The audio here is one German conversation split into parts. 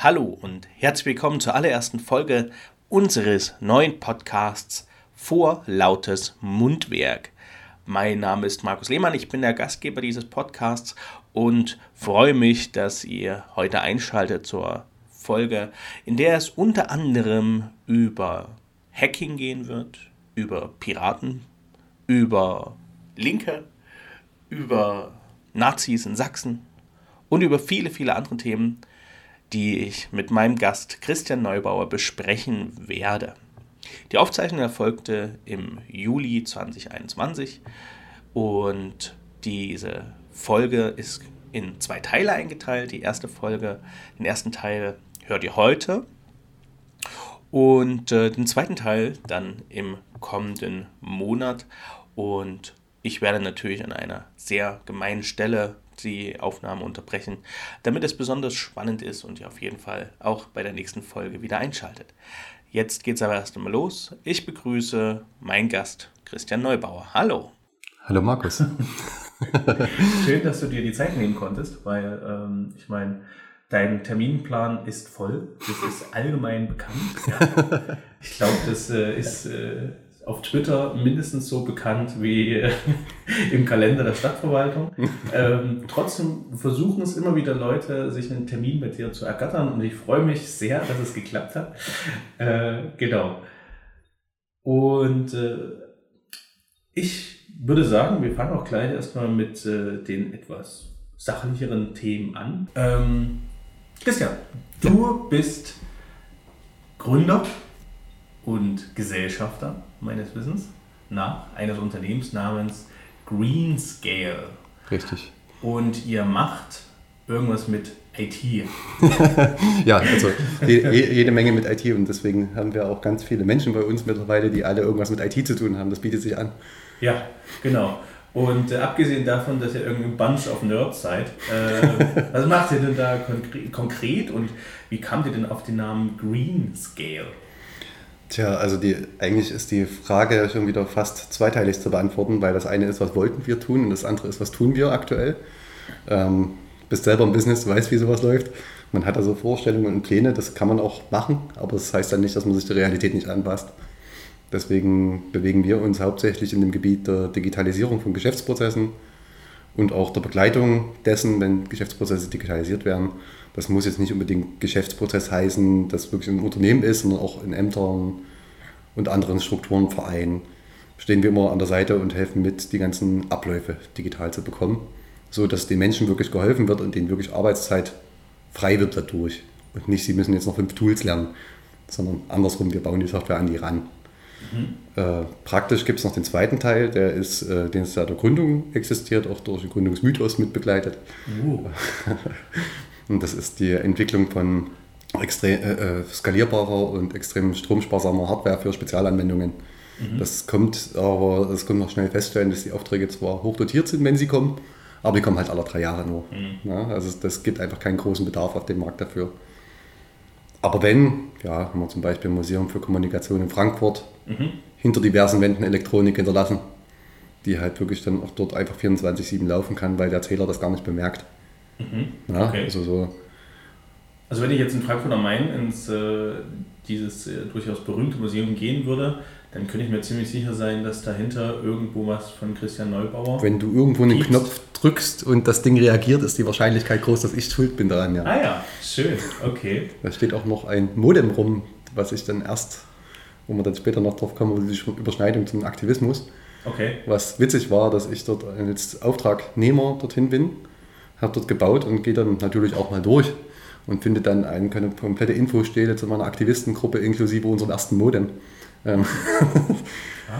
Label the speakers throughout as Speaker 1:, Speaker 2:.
Speaker 1: Hallo und herzlich willkommen zur allerersten Folge unseres neuen Podcasts Vor lautes Mundwerk. Mein Name ist Markus Lehmann, ich bin der Gastgeber dieses Podcasts und freue mich, dass ihr heute einschaltet zur Folge, in der es unter anderem über Hacking gehen wird, über Piraten, über Linke, über Nazis in Sachsen und über viele, viele andere Themen die ich mit meinem Gast Christian Neubauer besprechen werde. Die Aufzeichnung erfolgte im Juli 2021 und diese Folge ist in zwei Teile eingeteilt. Die erste Folge, den ersten Teil hört ihr heute und äh, den zweiten Teil dann im kommenden Monat. Und ich werde natürlich an einer sehr gemeinen Stelle die Aufnahme unterbrechen, damit es besonders spannend ist und ihr auf jeden Fall auch bei der nächsten Folge wieder einschaltet. Jetzt geht es aber erst einmal los. Ich begrüße meinen Gast Christian Neubauer. Hallo.
Speaker 2: Hallo Markus.
Speaker 1: Schön, dass du dir die Zeit nehmen konntest, weil ähm, ich meine, dein Terminplan ist voll. Das ist allgemein bekannt. Ja. Ich glaube, das äh, ist äh, auf Twitter mindestens so bekannt wie im Kalender der Stadtverwaltung. ähm, trotzdem versuchen es immer wieder Leute, sich einen Termin mit dir zu ergattern und ich freue mich sehr, dass es geklappt hat. Äh, genau. Und äh, ich würde sagen, wir fangen auch gleich erstmal mit äh, den etwas sachlicheren Themen an. Ähm, Christian, du bist Gründer und Gesellschafter meines Wissens nach eines Unternehmens namens Greenscale.
Speaker 2: Richtig.
Speaker 1: Und ihr macht irgendwas mit IT.
Speaker 2: ja, also jede Menge mit IT und deswegen haben wir auch ganz viele Menschen bei uns mittlerweile, die alle irgendwas mit IT zu tun haben. Das bietet sich an.
Speaker 1: Ja, genau. Und äh, abgesehen davon, dass ihr irgendein Bunch of Nerds seid, äh, was macht ihr denn da konkret und wie kamt ihr denn auf den Namen Greenscale?
Speaker 2: Tja, also die, eigentlich ist die Frage schon wieder fast zweiteilig zu beantworten, weil das eine ist, was wollten wir tun und das andere ist, was tun wir aktuell. Ähm, bist selber im Business, du weißt, wie sowas läuft. Man hat also Vorstellungen und Pläne, das kann man auch machen, aber das heißt dann nicht, dass man sich der Realität nicht anpasst. Deswegen bewegen wir uns hauptsächlich in dem Gebiet der Digitalisierung von Geschäftsprozessen und auch der Begleitung dessen, wenn Geschäftsprozesse digitalisiert werden das muss jetzt nicht unbedingt Geschäftsprozess heißen, das wirklich ein Unternehmen ist, sondern auch in Ämtern und anderen Strukturen, Vereinen stehen wir immer an der Seite und helfen mit, die ganzen Abläufe digital zu bekommen, so dass den Menschen wirklich geholfen wird und denen wirklich Arbeitszeit frei wird dadurch. Und nicht, sie müssen jetzt noch fünf Tools lernen, sondern andersrum, wir bauen die Software an die ran. Mhm. Äh, praktisch gibt es noch den zweiten Teil, der ist, äh, den es seit der Gründung existiert, auch durch den Gründungsmythos mit begleitet. Uh. Und das ist die Entwicklung von extrem äh, äh, skalierbarer und extrem stromsparsamer Hardware für Spezialanwendungen. Mhm. Das kommt aber, das kommt noch schnell feststellen, dass die Aufträge zwar hochdotiert sind, wenn sie kommen, aber die kommen halt alle drei Jahre nur. Mhm. Ja, also das gibt einfach keinen großen Bedarf auf dem Markt dafür. Aber wenn, ja, haben wir zum Beispiel ein Museum für Kommunikation in Frankfurt, mhm. hinter diversen Wänden Elektronik hinterlassen, die halt wirklich dann auch dort einfach 24-7 laufen kann, weil der Zähler das gar nicht bemerkt.
Speaker 1: Mhm. Ja, okay. also, so. also wenn ich jetzt in Frankfurt am Main ins äh, dieses äh, durchaus berühmte Museum gehen würde, dann könnte ich mir ziemlich sicher sein, dass dahinter irgendwo was von Christian Neubauer.
Speaker 2: Wenn du irgendwo einen piepst. Knopf drückst und das Ding reagiert, ist die Wahrscheinlichkeit groß, dass ich schuld bin daran.
Speaker 1: Ja. Ah ja, schön, okay.
Speaker 2: Da steht auch noch ein Modem rum, was ich dann erst, wo wir dann später noch drauf kommen, die Überschneidung zum Aktivismus.
Speaker 1: Okay.
Speaker 2: Was witzig war, dass ich dort als Auftragnehmer dorthin bin habe dort gebaut und gehe dann natürlich auch mal durch und finde dann eine komplette Infostele zu meiner Aktivistengruppe inklusive unserem ersten Modem. Ähm,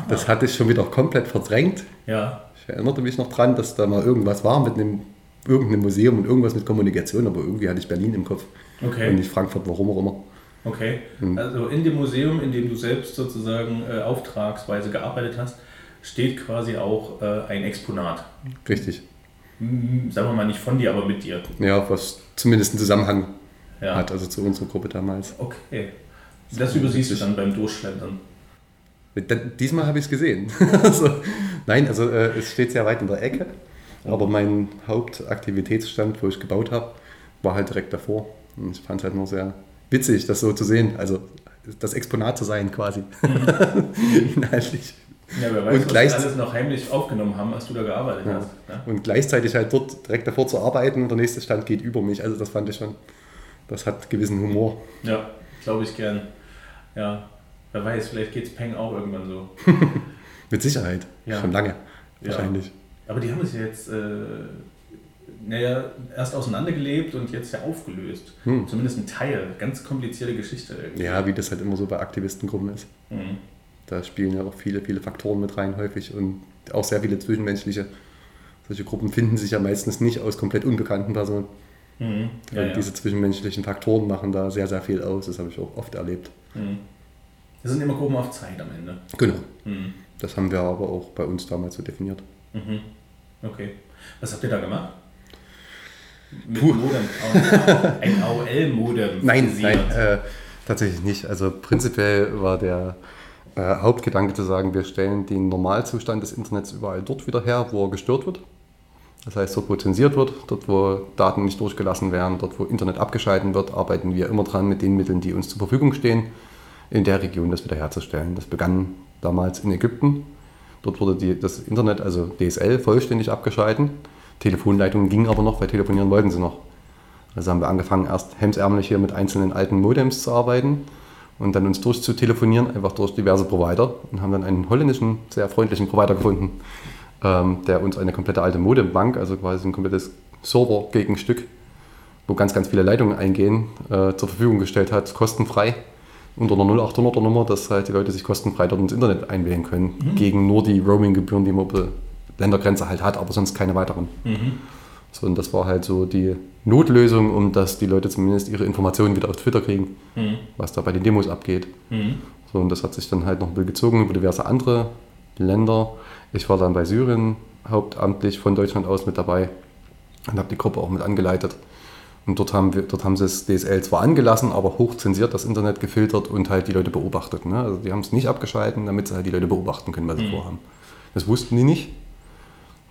Speaker 2: das hatte ich schon wieder komplett verdrängt.
Speaker 1: Ja.
Speaker 2: Ich erinnerte mich noch dran, dass da mal irgendwas war mit einem irgendeinem Museum und irgendwas mit Kommunikation, aber irgendwie hatte ich Berlin im Kopf
Speaker 1: okay.
Speaker 2: und nicht Frankfurt, warum auch immer.
Speaker 1: Okay, mhm. also in dem Museum, in dem du selbst sozusagen äh, auftragsweise gearbeitet hast, steht quasi auch äh, ein Exponat.
Speaker 2: Richtig.
Speaker 1: Hm, sagen wir mal nicht von dir, aber mit dir.
Speaker 2: Ja, was zumindest einen Zusammenhang ja. hat, also zu unserer Gruppe damals.
Speaker 1: Okay. Das übersiehst du dann beim Durchschlendern.
Speaker 2: Diesmal habe ich es gesehen. also, nein, also äh, es steht sehr weit in der Ecke, aber mein Hauptaktivitätsstand, wo ich gebaut habe, war halt direkt davor. Und ich fand es halt nur sehr witzig, das so zu sehen. Also das Exponat zu sein quasi. Inhaltlich.
Speaker 1: Ja, wer weiß, und was alles noch heimlich aufgenommen haben, als du da gearbeitet ja. hast.
Speaker 2: Ja? Und gleichzeitig halt dort direkt davor zu arbeiten und der nächste Stand geht über mich. Also das fand ich schon, das hat gewissen Humor.
Speaker 1: Ja, glaube ich gern. Ja, wer weiß, vielleicht geht es Peng auch irgendwann so.
Speaker 2: Mit Sicherheit. Ja. Schon lange. Wahrscheinlich.
Speaker 1: Aber die haben es jetzt, äh, naja, erst auseinandergelebt und jetzt ja aufgelöst. Hm. Zumindest ein Teil. Ganz komplizierte Geschichte.
Speaker 2: Irgendwie. Ja, wie das halt immer so bei Aktivistengruppen ist. Mhm. Da spielen ja auch viele, viele Faktoren mit rein häufig und auch sehr viele zwischenmenschliche. Solche Gruppen finden sich ja meistens nicht aus komplett unbekannten Personen. Mhm. Ja, ja. Diese zwischenmenschlichen Faktoren machen da sehr, sehr viel aus. Das habe ich auch oft erlebt. Mhm.
Speaker 1: Das sind immer Gruppen auf Zeit am Ende.
Speaker 2: Genau. Mhm. Das haben wir aber auch bei uns damals so definiert.
Speaker 1: Mhm. Okay. Was habt ihr da gemacht? Mit Puh. Modem. Ein AOL-Modem.
Speaker 2: Nein, nein äh, tatsächlich nicht. Also prinzipiell war der äh, Hauptgedanke zu sagen, wir stellen den Normalzustand des Internets überall dort wieder her, wo er gestört wird. Das heißt, dort wo zensiert wird, dort wo Daten nicht durchgelassen werden, dort wo Internet abgeschalten wird, arbeiten wir immer dran mit den Mitteln, die uns zur Verfügung stehen, in der Region das wiederherzustellen. Das begann damals in Ägypten. Dort wurde die, das Internet, also DSL, vollständig abgeschalten. Telefonleitungen gingen aber noch, weil telefonieren wollten sie noch. Also haben wir angefangen, erst hemsärmlich hier mit einzelnen alten Modems zu arbeiten und dann uns durchzutelefonieren, einfach durch diverse Provider und haben dann einen holländischen, sehr freundlichen Provider gefunden, ähm, der uns eine komplette alte Modembank, also quasi ein komplettes Server-Gegenstück, wo ganz, ganz viele Leitungen eingehen, äh, zur Verfügung gestellt hat, kostenfrei unter einer 0800er Nummer, dass halt die Leute sich kostenfrei dort ins Internet einwählen können, mhm. gegen nur die Roaming-Gebühren, die man Ländergrenze halt hat, aber sonst keine weiteren. Mhm. So, und das war halt so die Notlösung, um dass die Leute zumindest ihre Informationen wieder auf Twitter kriegen, mhm. was da bei den Demos abgeht. Mhm. So, und das hat sich dann halt noch ein bisschen gezogen über diverse andere Länder. Ich war dann bei Syrien hauptamtlich von Deutschland aus mit dabei und habe die Gruppe auch mit angeleitet. Und dort haben, wir, dort haben sie das DSL zwar angelassen, aber hochzensiert das Internet gefiltert und halt die Leute beobachtet. Ne? Also die haben es nicht abgeschalten, damit sie halt die Leute beobachten können, was sie mhm. vorhaben. Das wussten die nicht.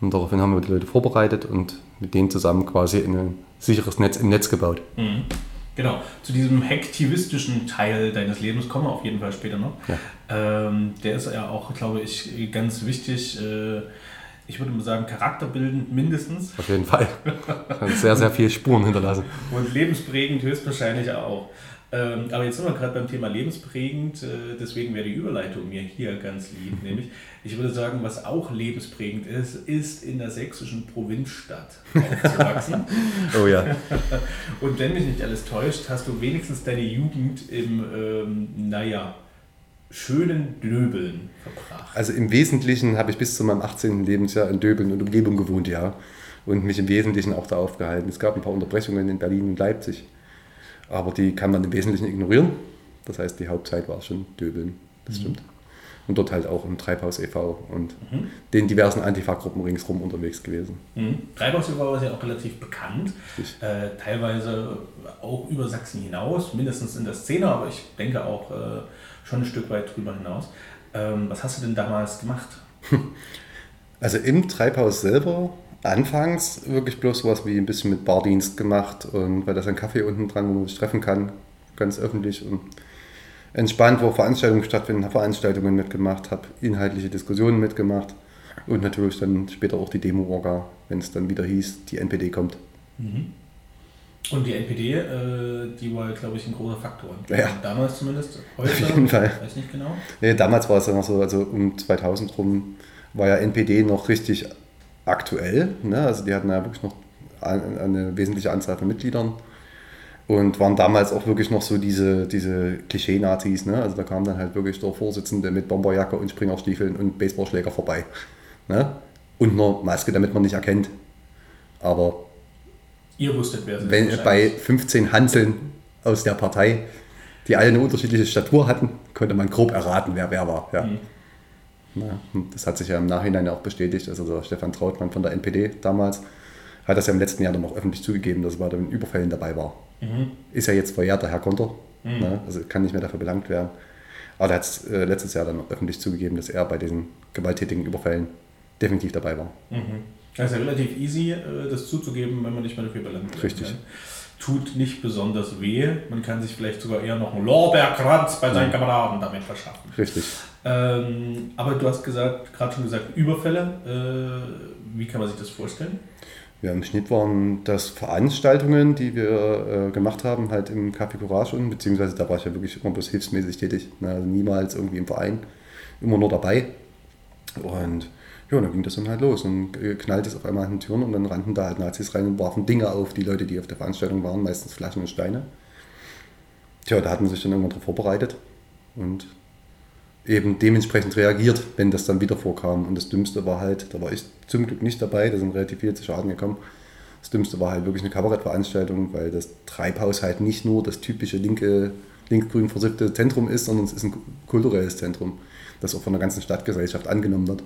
Speaker 2: Und daraufhin haben wir die Leute vorbereitet und mit denen zusammen quasi ein sicheres Netz im Netz gebaut.
Speaker 1: Mhm. Genau, zu diesem hektivistischen Teil deines Lebens kommen wir auf jeden Fall später noch. Ja. Ähm, der ist ja auch, glaube ich, ganz wichtig. Äh, ich würde mal sagen, charakterbildend mindestens.
Speaker 2: Auf jeden Fall. Hat sehr, sehr viele Spuren hinterlassen.
Speaker 1: Und lebensprägend höchstwahrscheinlich auch. Ähm, aber jetzt sind wir gerade beim Thema lebensprägend, äh, deswegen wäre die Überleitung mir hier ganz lieb. Nämlich, ich würde sagen, was auch lebensprägend ist, ist in der sächsischen Provinzstadt aufzuwachsen.
Speaker 2: oh ja.
Speaker 1: Und wenn mich nicht alles täuscht, hast du wenigstens deine Jugend im, ähm, naja, schönen Döbeln verbracht.
Speaker 2: Also im Wesentlichen habe ich bis zu meinem 18. Lebensjahr in Döbeln und Umgebung gewohnt, ja. Und mich im Wesentlichen auch da aufgehalten. Es gab ein paar Unterbrechungen in Berlin und Leipzig. Aber die kann man im Wesentlichen ignorieren. Das heißt, die Hauptzeit war schon Döbeln, das mhm. stimmt. Und dort halt auch im Treibhaus e.V. und mhm. den diversen Antifa-Gruppen ringsherum unterwegs gewesen.
Speaker 1: Mhm. Treibhaus e.V. ist ja auch relativ bekannt, äh, teilweise auch über Sachsen hinaus, mindestens in der Szene, aber ich denke auch äh, schon ein Stück weit drüber hinaus. Ähm, was hast du denn damals gemacht?
Speaker 2: Also im Treibhaus selber anfangs wirklich bloß sowas wie ein bisschen mit Bardienst gemacht und weil das ein Kaffee unten dran, wo man sich treffen kann, ganz öffentlich und entspannt, wo Veranstaltungen stattfinden, habe Veranstaltungen mitgemacht, habe inhaltliche Diskussionen mitgemacht und natürlich dann später auch die Demo-Orga, wenn es dann wieder hieß, die NPD kommt. Mhm.
Speaker 1: Und die NPD, äh, die war, glaube ich, ein großer Faktor.
Speaker 2: Ja.
Speaker 1: Damals zumindest. Heute,
Speaker 2: Auf jeden Fall.
Speaker 1: Weiß nicht genau.
Speaker 2: Nee, damals war es ja noch so, also um 2000 rum war ja NPD noch richtig aktuell. Ne? Also die hatten ja wirklich noch eine wesentliche Anzahl von Mitgliedern und waren damals auch wirklich noch so diese, diese Klischee-Nazis. Ne? Also da kam dann halt wirklich der Vorsitzende mit Bomberjacke und Springerstiefeln und Baseballschläger vorbei. Ne? Und einer Maske, damit man nicht erkennt. Aber
Speaker 1: Ihr wusstet, wer
Speaker 2: sie wenn, Bei 15 Hanseln aus der Partei, die alle eine unterschiedliche Statur hatten, konnte man grob erraten, wer wer war. Ja. Mhm. Ja, das hat sich ja im Nachhinein auch bestätigt. Also Stefan Trautmann von der NPD damals hat das ja im letzten Jahr dann auch öffentlich zugegeben, dass er bei den Überfällen dabei war. Mhm. Ist ja jetzt verjährt, der Herr Konter. Mhm. Ne? Also kann nicht mehr dafür belangt werden. Aber er hat es äh, letztes Jahr dann öffentlich zugegeben, dass er bei diesen gewalttätigen Überfällen definitiv dabei war.
Speaker 1: Mhm. Das ist ja relativ easy, äh, das zuzugeben, wenn man nicht mehr dafür belangt
Speaker 2: wird. Richtig.
Speaker 1: Tut nicht besonders weh. Man kann sich vielleicht sogar eher noch einen Lorbeerkranz bei seinen Kameraden damit verschaffen.
Speaker 2: Richtig.
Speaker 1: Ähm, aber du hast gesagt, gerade schon gesagt, Überfälle. Äh, wie kann man sich das vorstellen?
Speaker 2: Ja, im Schnitt waren das Veranstaltungen, die wir äh, gemacht haben, halt im Café Courage und beziehungsweise da war ich ja wirklich immer bloß hilfsmäßig tätig. Ne? Also niemals irgendwie im Verein, immer nur dabei. Und ja, dann ging das dann halt los und knallte es auf einmal an den Türen und dann rannten da halt Nazis rein und warfen Dinge auf die Leute, die auf der Veranstaltung waren, meistens Flaschen und Steine. Tja, da hatten sie sich dann irgendwann darauf vorbereitet und eben dementsprechend reagiert, wenn das dann wieder vorkam. Und das Dümmste war halt, da war ich zum Glück nicht dabei, da sind relativ viele zu Schaden gekommen. Das Dümmste war halt wirklich eine Kabarettveranstaltung, weil das Treibhaus halt nicht nur das typische linke, linksgrün versiffte Zentrum ist, sondern es ist ein kulturelles Zentrum, das auch von der ganzen Stadtgesellschaft angenommen wird.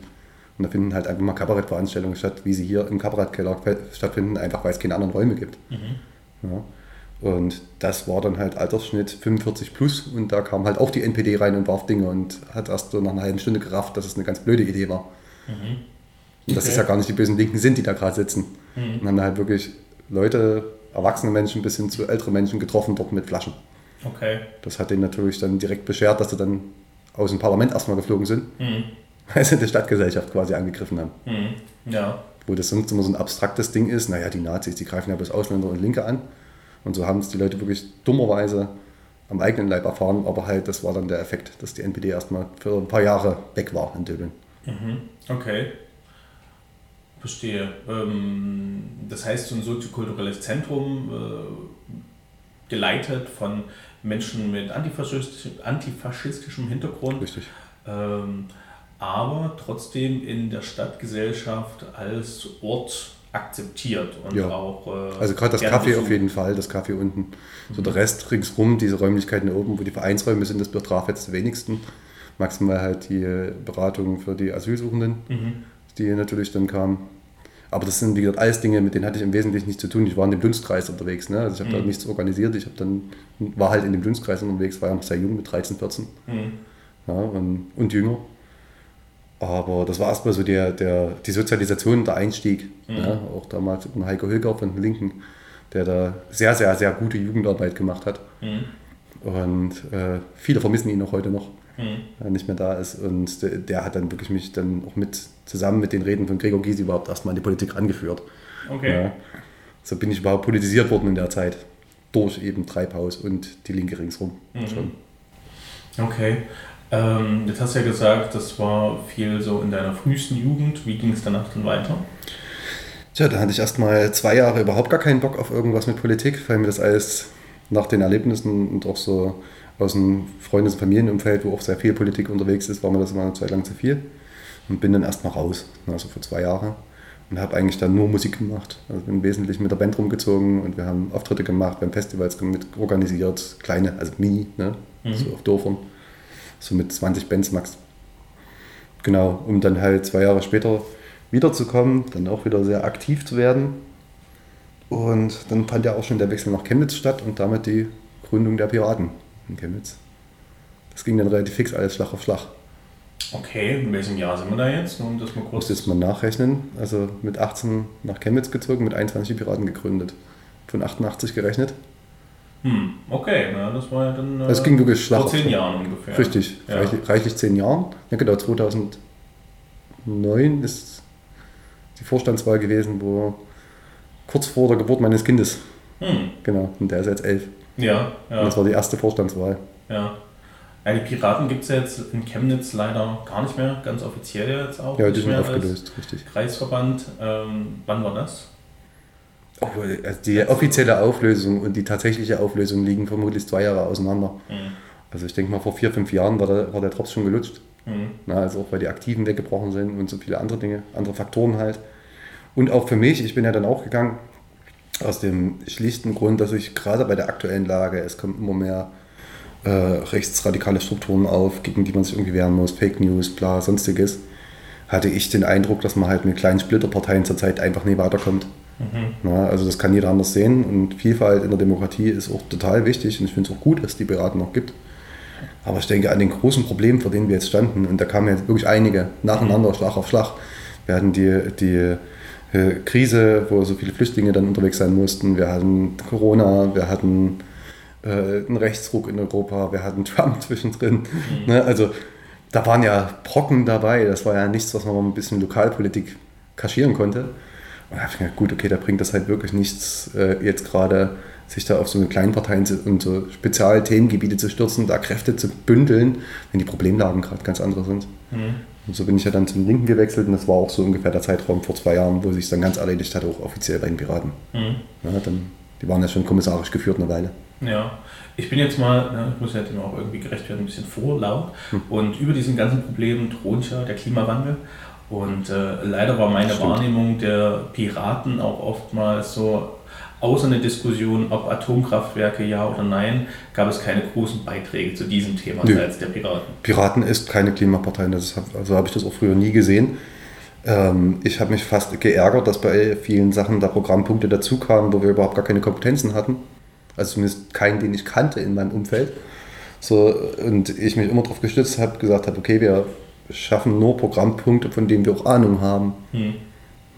Speaker 2: Und da finden halt einfach mal Kabarettveranstaltungen statt, wie sie hier im Kabarettkeller stattfinden, einfach weil es keine anderen Räume gibt. Mhm. Ja. Und das war dann halt Altersschnitt 45 plus und da kam halt auch die NPD rein und warf Dinge und hat erst so nach einer halben Stunde gerafft, dass es eine ganz blöde Idee war. Mhm. Und das okay. ist ja gar nicht die bösen Linken sind, die da gerade sitzen. Mhm. Und haben halt wirklich Leute, erwachsene Menschen bis hin zu älteren Menschen getroffen dort mit Flaschen.
Speaker 1: Okay.
Speaker 2: Das hat denen natürlich dann direkt beschert, dass sie dann aus dem Parlament erstmal geflogen sind, mhm. weil sie die Stadtgesellschaft quasi angegriffen haben.
Speaker 1: Mhm. Ja.
Speaker 2: Wo das sonst immer so ein abstraktes Ding ist, naja, die Nazis, die greifen ja bloß Ausländer und Linke an. Und so haben es die Leute wirklich dummerweise am eigenen Leib erfahren, aber halt, das war dann der Effekt, dass die NPD erstmal für ein paar Jahre weg war in Döbeln.
Speaker 1: Mhm. Okay. Verstehe. Ähm, das heißt, so ein soziokulturelles Zentrum äh, geleitet von Menschen mit antifaschistischem, antifaschistischem Hintergrund.
Speaker 2: Richtig.
Speaker 1: Ähm, aber trotzdem in der Stadtgesellschaft als Ort akzeptiert und
Speaker 2: ja.
Speaker 1: auch.
Speaker 2: Äh, also gerade das Kaffee auf jeden Fall, das Kaffee unten. Mhm. So der Rest ringsrum, diese Räumlichkeiten oben, wo die Vereinsräume sind, das betraf jetzt die wenigsten. Maximal halt die Beratung für die Asylsuchenden, mhm. die natürlich dann kamen. Aber das sind, wie gesagt, alles Dinge, mit denen hatte ich im Wesentlichen nichts zu tun. Ich war in dem Dunstkreis unterwegs. Ne? Also ich habe mhm. da nichts organisiert. Ich dann, war halt in dem Dunstkreis unterwegs, war ja noch sehr jung mit 13, 14. Mhm. Ja, und, und jünger. Aber das war erstmal so der, der, die Sozialisation, der Einstieg. Mhm. Ja, auch damals von Heiko Hilger von den Linken, der da sehr, sehr, sehr gute Jugendarbeit gemacht hat. Mhm. Und äh, viele vermissen ihn auch heute noch, mhm. er nicht mehr da ist. Und der, der, hat dann wirklich mich dann auch mit, zusammen mit den Reden von Gregor Gysi überhaupt erstmal in die Politik angeführt.
Speaker 1: Okay. Ja,
Speaker 2: so bin ich überhaupt politisiert worden in der Zeit. Durch eben Treibhaus und die Linke ringsrum.
Speaker 1: Mhm. Schon. Okay. Ähm, jetzt hast du ja gesagt, das war viel so in deiner frühesten Jugend. Wie ging es danach dann weiter?
Speaker 2: Tja, da hatte ich erstmal zwei Jahre überhaupt gar keinen Bock auf irgendwas mit Politik, weil mir das alles nach den Erlebnissen und auch so aus dem Freundes- und Familienumfeld, wo auch sehr viel Politik unterwegs ist, war mir das immer eine Zeit lang zu viel. Und bin dann erstmal raus, also vor zwei Jahren. Und habe eigentlich dann nur Musik gemacht. Also bin wesentlich mit der Band rumgezogen und wir haben Auftritte gemacht, wir haben Festivals mit organisiert, kleine, also mini, ne? Mhm. so auf Dörfern so mit 20 Bands max. Genau, um dann halt zwei Jahre später wiederzukommen, dann auch wieder sehr aktiv zu werden. Und dann fand ja auch schon der Wechsel nach Chemnitz statt und damit die Gründung der Piraten in Chemnitz. Das ging dann relativ fix alles Schlag auf Schlag.
Speaker 1: Okay, in welchem Jahr sind wir da jetzt? Um das mal kurz.
Speaker 2: Muss jetzt mal nachrechnen. Also mit 18 nach Chemnitz gezogen, mit 21 die Piraten gegründet. Von 88 gerechnet.
Speaker 1: Hm, okay, na, das war ja dann.
Speaker 2: Äh, das ging wirklich Schlag
Speaker 1: vor zehn Jahren ungefähr.
Speaker 2: Richtig, ja. reichlich, reichlich, zehn Jahren. Ja, genau, 2009 ist die Vorstandswahl gewesen, wo kurz vor der Geburt meines Kindes. Hm. Genau, und der ist jetzt elf.
Speaker 1: Ja,
Speaker 2: ja. Und das war die erste Vorstandswahl.
Speaker 1: Ja. ja die Piraten gibt es ja jetzt in Chemnitz leider gar nicht mehr, ganz offiziell jetzt auch.
Speaker 2: Ja, die sind aufgelöst, richtig.
Speaker 1: Kreisverband. Ähm, wann war das?
Speaker 2: Oh, also die offizielle Auflösung und die tatsächliche Auflösung liegen vermutlich zwei Jahre auseinander. Mhm. Also ich denke mal, vor vier, fünf Jahren war der, war der Drops schon gelutscht. Mhm. Na, also auch weil die Aktiven weggebrochen sind und so viele andere Dinge, andere Faktoren halt. Und auch für mich, ich bin ja dann auch gegangen, aus dem schlichten Grund, dass ich gerade bei der aktuellen Lage, es kommen immer mehr äh, rechtsradikale Strukturen auf, gegen die man sich irgendwie wehren muss, Fake News, bla, sonstiges, hatte ich den Eindruck, dass man halt mit kleinen Splitterparteien zurzeit einfach nie weiterkommt. Mhm. Na, also das kann jeder anders sehen und Vielfalt in der Demokratie ist auch total wichtig und ich finde es auch gut, dass es die Berater noch gibt. Aber ich denke an den großen Problemen, vor denen wir jetzt standen, und da kamen jetzt wirklich einige nacheinander, mhm. Schlag auf Schlag. Wir hatten die, die äh, Krise, wo so viele Flüchtlinge dann unterwegs sein mussten. Wir hatten Corona, wir hatten äh, einen Rechtsruck in Europa, wir hatten Trump zwischendrin. Mhm. Ne? Also da waren ja Brocken dabei. Das war ja nichts, was man mal ein bisschen Lokalpolitik kaschieren konnte. Und da habe ich gedacht, gut, okay, da bringt das halt wirklich nichts, äh, jetzt gerade sich da auf so eine Kleinparteien und so Spezialthemengebiete zu stürzen, da Kräfte zu bündeln, wenn die Problemlagen gerade ganz andere sind. Mhm. Und so bin ich ja dann zum Linken gewechselt und das war auch so ungefähr der Zeitraum vor zwei Jahren, wo sich dann ganz erledigt hat, auch offiziell bei den Piraten. Mhm. Ja, dann, die waren ja schon kommissarisch geführt eine Weile.
Speaker 1: Ja, ich bin jetzt mal, ne, ich muss ja immer auch irgendwie gerecht werden, ein bisschen vorlaut. Hm. Und über diesen ganzen Problemen thront ja der Klimawandel. Und äh, leider war meine Wahrnehmung der Piraten auch oftmals so, außer eine Diskussion, ob Atomkraftwerke ja oder nein, gab es keine großen Beiträge zu diesem Thema
Speaker 2: Nö. seitens der Piraten. Piraten ist keine Klimapartei, das ist, also habe ich das auch früher nie gesehen. Ähm, ich habe mich fast geärgert, dass bei vielen Sachen da Programmpunkte dazu kamen, wo wir überhaupt gar keine Kompetenzen hatten. Also zumindest keinen, den ich kannte in meinem Umfeld. So, und ich mich immer darauf gestützt habe, gesagt habe, okay, wir schaffen nur Programmpunkte, von denen wir auch Ahnung haben. Hm.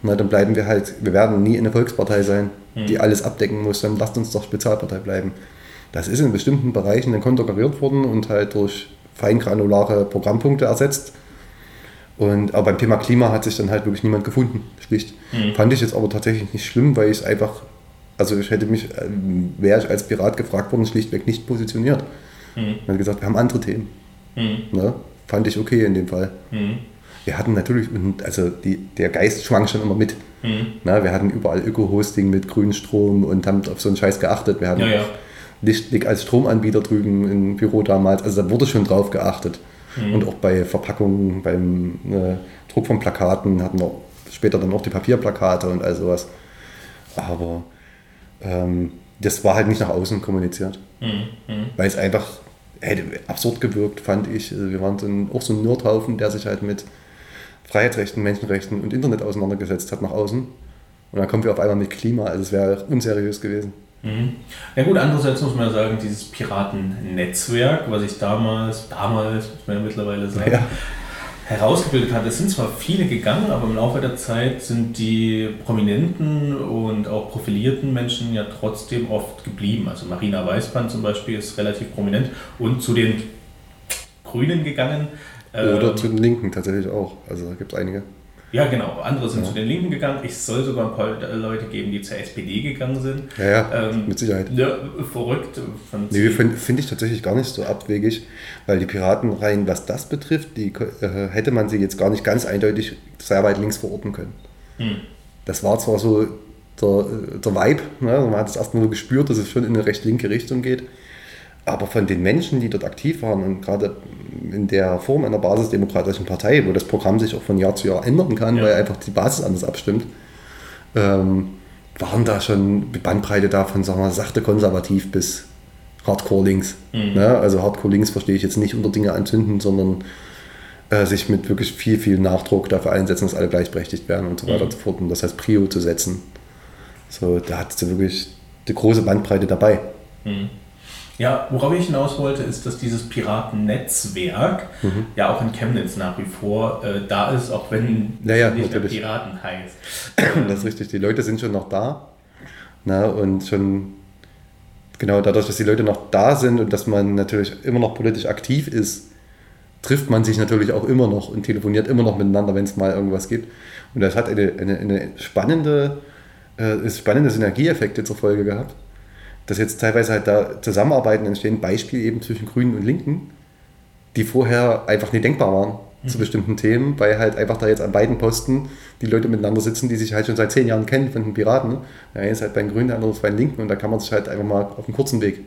Speaker 2: Na, dann bleiben wir halt, wir werden nie eine Volkspartei sein, hm. die alles abdecken muss, dann lasst uns doch Spezialpartei bleiben. Das ist in bestimmten Bereichen dann konterkariert worden und halt durch feingranulare Programmpunkte ersetzt. Und, aber beim Thema Klima hat sich dann halt wirklich niemand gefunden, schlicht. Hm. Fand ich jetzt aber tatsächlich nicht schlimm, weil ich es einfach, also ich hätte mich, äh, wäre ich als Pirat gefragt worden, schlichtweg nicht positioniert. Hm. Man hat gesagt, wir haben andere Themen. Hm. Ne? Fand ich okay in dem Fall. Hm. Wir hatten natürlich, also die, der Geist schwang schon immer mit. Hm. Na, wir hatten überall Öko-Hosting mit Grünstrom und haben auf so einen Scheiß geachtet. Wir hatten ja, ja. Lichtblick als Stromanbieter drüben im Büro damals. Also da wurde schon drauf geachtet. Hm. Und auch bei Verpackungen, beim äh, Druck von Plakaten hatten wir später dann auch die Papierplakate und all sowas. Aber ähm, das war halt nicht nach außen kommuniziert. Mhm. Weil es einfach hätte absurd gewirkt, fand ich. Also wir waren so ein, auch so ein Nerdhaufen, der sich halt mit Freiheitsrechten, Menschenrechten und Internet auseinandergesetzt hat nach außen. Und dann kommen wir auf einmal mit Klima, also es wäre unseriös gewesen.
Speaker 1: Mhm. Ja gut, andererseits muss man sagen, dieses Piratennetzwerk, was ich damals, damals, muss man ja mittlerweile sagen, ja herausgebildet hat. Es sind zwar viele gegangen, aber im Laufe der Zeit sind die prominenten und auch profilierten Menschen ja trotzdem oft geblieben. Also Marina Weißband zum Beispiel ist relativ prominent und zu den Grünen gegangen.
Speaker 2: Oder ähm, zu den Linken tatsächlich auch. Also da gibt es einige.
Speaker 1: Ja, genau. Andere sind ja. zu den Linken gegangen. Ich soll sogar ein paar Leute geben, die zur SPD gegangen sind.
Speaker 2: Ja, ja ähm, mit Sicherheit.
Speaker 1: Ja, verrückt.
Speaker 2: Nee, finde find ich tatsächlich gar nicht so abwegig, weil die Piraten rein, was das betrifft, die, äh, hätte man sie jetzt gar nicht ganz eindeutig sehr weit links verorten können. Hm. Das war zwar so der, der Vibe, ne? man hat es erstmal so gespürt, dass es schon in eine recht linke Richtung geht. Aber von den Menschen, die dort aktiv waren und gerade in der Form einer basisdemokratischen Partei, wo das Programm sich auch von Jahr zu Jahr ändern kann, ja. weil einfach die Basis anders abstimmt, ähm, waren da schon die Bandbreite da von sagen wir, sachte konservativ bis Hardcore links. Mhm. Ne? Also Hardcore links verstehe ich jetzt nicht unter Dinge anzünden, sondern äh, sich mit wirklich viel, viel Nachdruck dafür einsetzen, dass alle gleichberechtigt werden und so weiter mhm. und so fort. Und das heißt Prio zu setzen. So, da hat sie wirklich die große Bandbreite dabei. Mhm.
Speaker 1: Ja, worauf ich hinaus wollte, ist, dass dieses Piratennetzwerk mhm. ja auch in Chemnitz nach wie vor äh, da ist, auch wenn
Speaker 2: naja,
Speaker 1: es
Speaker 2: nicht natürlich.
Speaker 1: mehr Piraten heißt.
Speaker 2: Das ist richtig, die Leute sind schon noch da. Na, und schon genau dadurch, dass die Leute noch da sind und dass man natürlich immer noch politisch aktiv ist, trifft man sich natürlich auch immer noch und telefoniert immer noch miteinander, wenn es mal irgendwas gibt. Und das hat eine, eine, eine spannende, äh, spannende Synergieeffekte zur Folge gehabt dass jetzt teilweise halt da Zusammenarbeiten entstehen, Beispiel eben zwischen Grünen und Linken, die vorher einfach nicht denkbar waren mhm. zu bestimmten Themen, weil halt einfach da jetzt an beiden Posten die Leute miteinander sitzen, die sich halt schon seit zehn Jahren kennen von den Piraten. Der eine ist halt bei den Grünen, der andere ist bei den Linken und da kann man sich halt einfach mal auf einem kurzen Weg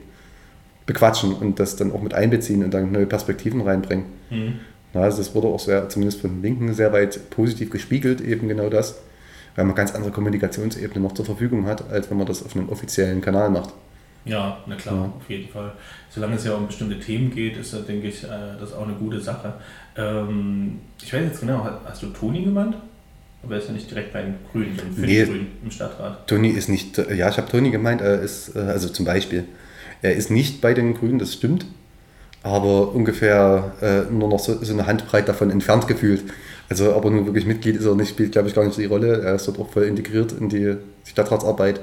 Speaker 2: bequatschen und das dann auch mit einbeziehen und dann neue Perspektiven reinbringen. Mhm. Also das wurde auch sehr, zumindest von den Linken sehr weit positiv gespiegelt, eben genau das, weil man ganz andere Kommunikationsebene noch zur Verfügung hat, als wenn man das auf einem offiziellen Kanal macht.
Speaker 1: Ja, na klar, ja. auf jeden Fall. Solange es ja um bestimmte Themen geht, ist das, denke ich, äh, das auch eine gute Sache. Ähm, ich weiß jetzt genau, hast du Toni gemeint? Aber er ist ja nicht direkt bei den Grünen, für nee, Grünen im Stadtrat.
Speaker 2: Toni ist nicht, ja, ich habe Toni gemeint, er ist, äh, also zum Beispiel, er ist nicht bei den Grünen, das stimmt, aber ungefähr äh, nur noch so, so eine Handbreit davon entfernt gefühlt. Also, aber nur wirklich Mitglied ist er nicht, spielt, glaube ich, gar nicht so die Rolle. Er ist dort auch voll integriert in die Stadtratsarbeit.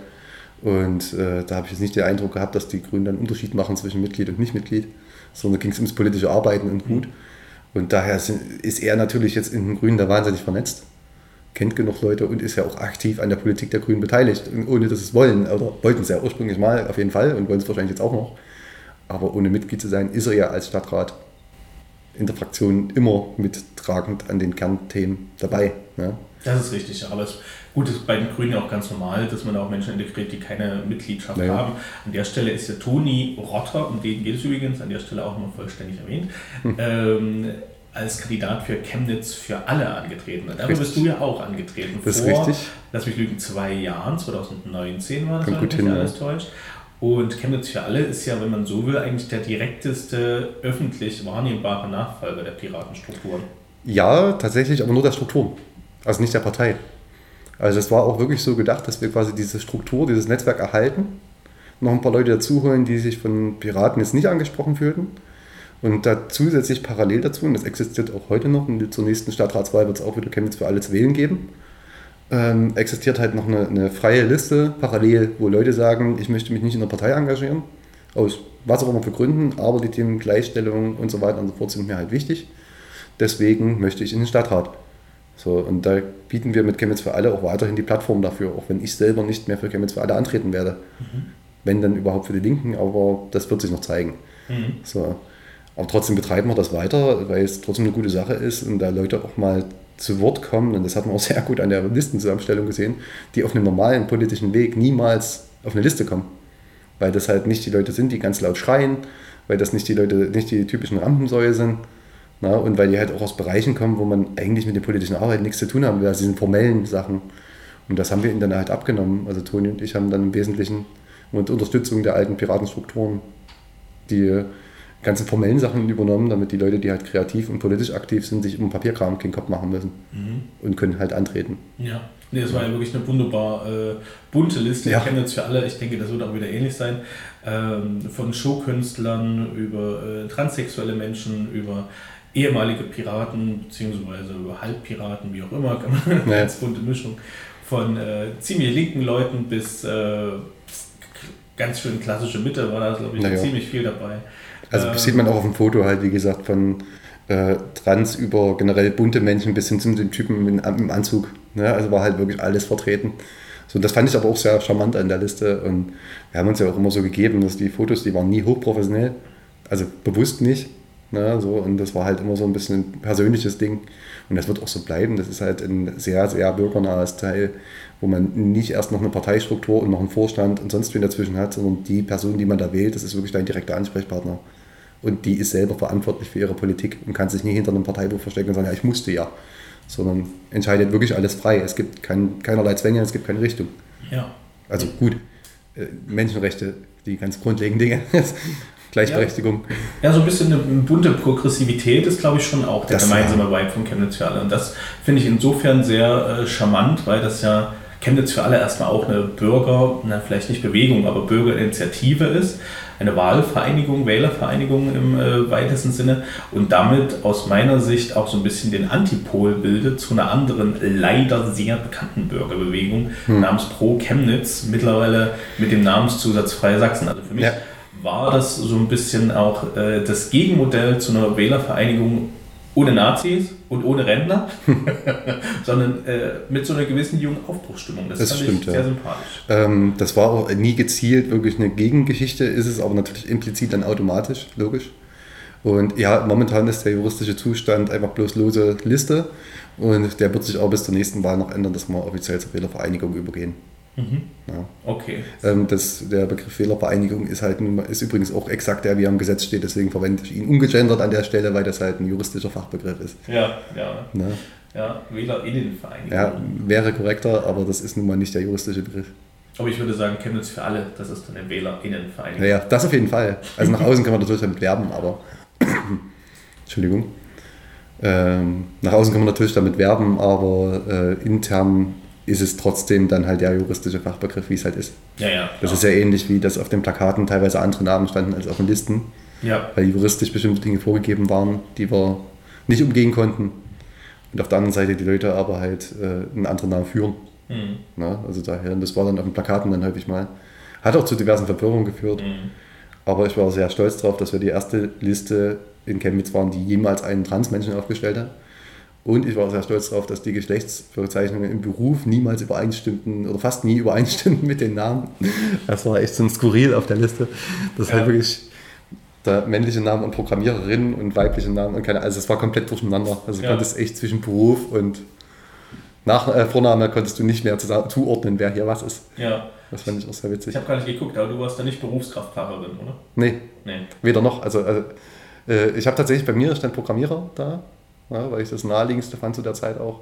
Speaker 2: Und äh, da habe ich jetzt nicht den Eindruck gehabt, dass die Grünen dann einen Unterschied machen zwischen Mitglied und Nicht-Mitglied, sondern ging es ums politische Arbeiten und gut. Und daher ist er natürlich jetzt in den Grünen da wahnsinnig vernetzt, kennt genug Leute und ist ja auch aktiv an der Politik der Grünen beteiligt, ohne dass es wollen. Oder wollten es ja ursprünglich mal auf jeden Fall und wollen es wahrscheinlich jetzt auch noch. Aber ohne Mitglied zu sein, ist er ja als Stadtrat in der Fraktion immer mittragend an den Kernthemen dabei. Ne?
Speaker 1: Das ist richtig, aber es Gut, das ist bei den Grünen ja auch ganz normal, dass man auch Menschen integriert, die keine Mitgliedschaft naja. haben. An der Stelle ist ja Toni Rotter, um den geht es übrigens, an der Stelle auch mal vollständig erwähnt, hm. ähm, als Kandidat für Chemnitz für alle angetreten. Darüber bist du ja auch angetreten.
Speaker 2: Das vor, ist richtig.
Speaker 1: Lass mich lügen, zwei Jahren, 2019 war das, wenn mich alles täuscht. Und Chemnitz für alle ist ja, wenn man so will, eigentlich der direkteste öffentlich wahrnehmbare Nachfolger der Piratenstrukturen.
Speaker 2: Ja, tatsächlich, aber nur der Strukturen. Also nicht der Partei. Also es war auch wirklich so gedacht, dass wir quasi diese Struktur, dieses Netzwerk erhalten, noch ein paar Leute dazuholen, die sich von Piraten jetzt nicht angesprochen fühlten. Und da zusätzlich parallel dazu, und das existiert auch heute noch, und zur nächsten Stadtratswahl wird es auch wieder Chemnitz für alle zu wählen geben, ähm, existiert halt noch eine, eine, freie Liste parallel, wo Leute sagen, ich möchte mich nicht in der Partei engagieren, aus was auch immer für Gründen, aber die Themen Gleichstellung und so weiter und so fort sind mir halt wichtig. Deswegen möchte ich in den Stadtrat. So, und da bieten wir mit Chemnitz für alle auch weiterhin die Plattform dafür, auch wenn ich selber nicht mehr für Chemnitz für alle antreten werde. Mhm. Wenn dann überhaupt für die Linken, aber das wird sich noch zeigen. Mhm. So. Aber trotzdem betreiben wir das weiter, weil es trotzdem eine gute Sache ist und da Leute auch mal zu Wort kommen, und das hat man auch sehr gut an der Listenzusammenstellung gesehen, die auf einem normalen politischen Weg niemals auf eine Liste kommen. Weil das halt nicht die Leute sind, die ganz laut schreien, weil das nicht die Leute, nicht die typischen Rampensäue sind, na, und weil die halt auch aus Bereichen kommen, wo man eigentlich mit der politischen Arbeit nichts zu tun haben will, also diesen formellen Sachen. Und das haben wir ihnen dann halt abgenommen. Also Toni und ich haben dann im Wesentlichen mit Unterstützung der alten Piratenstrukturen die ganzen formellen Sachen übernommen, damit die Leute, die halt kreativ und politisch aktiv sind, sich um Papierkram keinen Kopf machen müssen mhm. und können halt antreten.
Speaker 1: Ja, nee, das war ja wirklich eine wunderbar äh, bunte Liste. Ja. Ich kenne jetzt für alle, ich denke, das wird auch wieder ähnlich sein. Ähm, von Showkünstlern über äh, transsexuelle Menschen, über ehemalige Piraten, beziehungsweise Halbpiraten, wie auch immer, kann man eine ganz bunte Mischung von äh, ziemlich linken Leuten bis äh, ganz schön klassische Mitte war da, glaube ich, naja. ziemlich viel dabei.
Speaker 2: Also ähm, sieht man auch auf dem Foto halt, wie gesagt, von äh, Trans über generell bunte Menschen bis hin zu den Typen im, im Anzug. Ne? Also war halt wirklich alles vertreten. So, das fand ich aber auch sehr charmant an der Liste und wir haben uns ja auch immer so gegeben, dass die Fotos, die waren nie hochprofessionell, also bewusst nicht, Ne, so, und das war halt immer so ein bisschen ein persönliches Ding. Und das wird auch so bleiben. Das ist halt ein sehr, sehr bürgernahes Teil, wo man nicht erst noch eine Parteistruktur und noch einen Vorstand und sonst wen dazwischen hat, sondern die Person, die man da wählt, das ist wirklich dein direkter Ansprechpartner. Und die ist selber verantwortlich für ihre Politik und kann sich nicht hinter einem Parteibuch verstecken und sagen, ja, ich musste ja. Sondern entscheidet wirklich alles frei. Es gibt kein, keinerlei Zwänge, es gibt keine Richtung.
Speaker 1: Ja.
Speaker 2: Also gut, äh, Menschenrechte, die ganz grundlegenden Dinge. Gleichberechtigung.
Speaker 1: Ja. ja, so ein bisschen eine bunte Progressivität ist, glaube ich, schon auch der das gemeinsame Vibe von Chemnitz für alle. Und das finde ich insofern sehr äh, charmant, weil das ja Chemnitz für alle erstmal auch eine Bürger, na, vielleicht nicht Bewegung, aber Bürgerinitiative ist. Eine Wahlvereinigung, Wählervereinigung im äh, weitesten Sinne und damit aus meiner Sicht auch so ein bisschen den Antipol bildet zu einer anderen, leider sehr bekannten Bürgerbewegung hm. namens Pro Chemnitz, mittlerweile mit dem Namenszusatz Freie Sachsen. Also für mich ja war das so ein bisschen auch äh, das Gegenmodell zu einer Wählervereinigung ohne Nazis und ohne Rentner, sondern äh, mit so einer gewissen jungen Aufbruchsstimmung.
Speaker 2: Das, das stimmt, sehr ja. sympathisch. Ähm, das war auch nie gezielt wirklich eine Gegengeschichte, ist es aber natürlich implizit dann automatisch, logisch. Und ja, momentan ist der juristische Zustand einfach bloß lose Liste und der wird sich auch bis zur nächsten Wahl noch ändern, dass wir offiziell zur Wählervereinigung übergehen.
Speaker 1: Mhm. Ja. Okay.
Speaker 2: Ähm, das, der Begriff Fehlervereinigung ist halt ist übrigens auch exakt der, wie er im Gesetz steht, deswegen verwende ich ihn ungegendert an der Stelle, weil das halt ein juristischer Fachbegriff ist.
Speaker 1: Ja, ja. Ne? Ja, WählerInnenvereinigung.
Speaker 2: Ja, wäre korrekter, aber das ist nun mal nicht der juristische Begriff.
Speaker 1: Aber ich würde sagen, Chemnitz für alle, das ist dann eine WählerInnenvereinigung.
Speaker 2: Ja, das auf jeden Fall. Also nach außen kann man natürlich damit werben, aber Entschuldigung. Ähm, nach außen kann man natürlich damit werben, aber äh, intern ist es trotzdem dann halt der juristische Fachbegriff, wie es halt ist.
Speaker 1: Ja, ja.
Speaker 2: Das ist ja ähnlich wie das auf den Plakaten teilweise andere Namen standen als auf den Listen.
Speaker 1: Ja.
Speaker 2: Weil juristisch bestimmte Dinge vorgegeben waren, die wir nicht umgehen konnten. und auf der anderen Seite die Leute aber halt äh, einen anderen Namen führen.
Speaker 1: Mhm.
Speaker 2: Na, also daher, und das war dann auf den Plakaten dann häufig mal. Hat auch zu diversen Verwirrungen geführt.
Speaker 1: Mhm.
Speaker 2: Aber ich war sehr stolz darauf, dass wir die erste Liste in Chemnitz waren, die jemals einen Transmenschen aufgestellt hat. Und ich war sehr stolz darauf, dass die Geschlechtsbezeichnungen im Beruf niemals übereinstimmten oder fast nie übereinstimmten mit den Namen. Das war echt so ein Skurril auf der Liste. Das
Speaker 1: Ja.
Speaker 2: halt wirklich der männliche Name und Programmiererin und weibliche Namen und keine, also es war komplett durcheinander. Also du
Speaker 1: Ja.
Speaker 2: konntest echt zwischen Beruf und nach, äh, Vorname konntest du nicht mehr zuordnen, wer hier was ist.
Speaker 1: Ja,
Speaker 2: Das fand ich auch sehr witzig.
Speaker 1: ich habe gar nicht geguckt, aber du warst da nicht Berufskraftfahrerin, oder?
Speaker 2: Nee,
Speaker 1: Nee.
Speaker 2: Weder noch. Also, also äh, ich habe tatsächlich bei mir stand Programmierer da, ja, weil ich das naheliegendste fand zu der Zeit auch.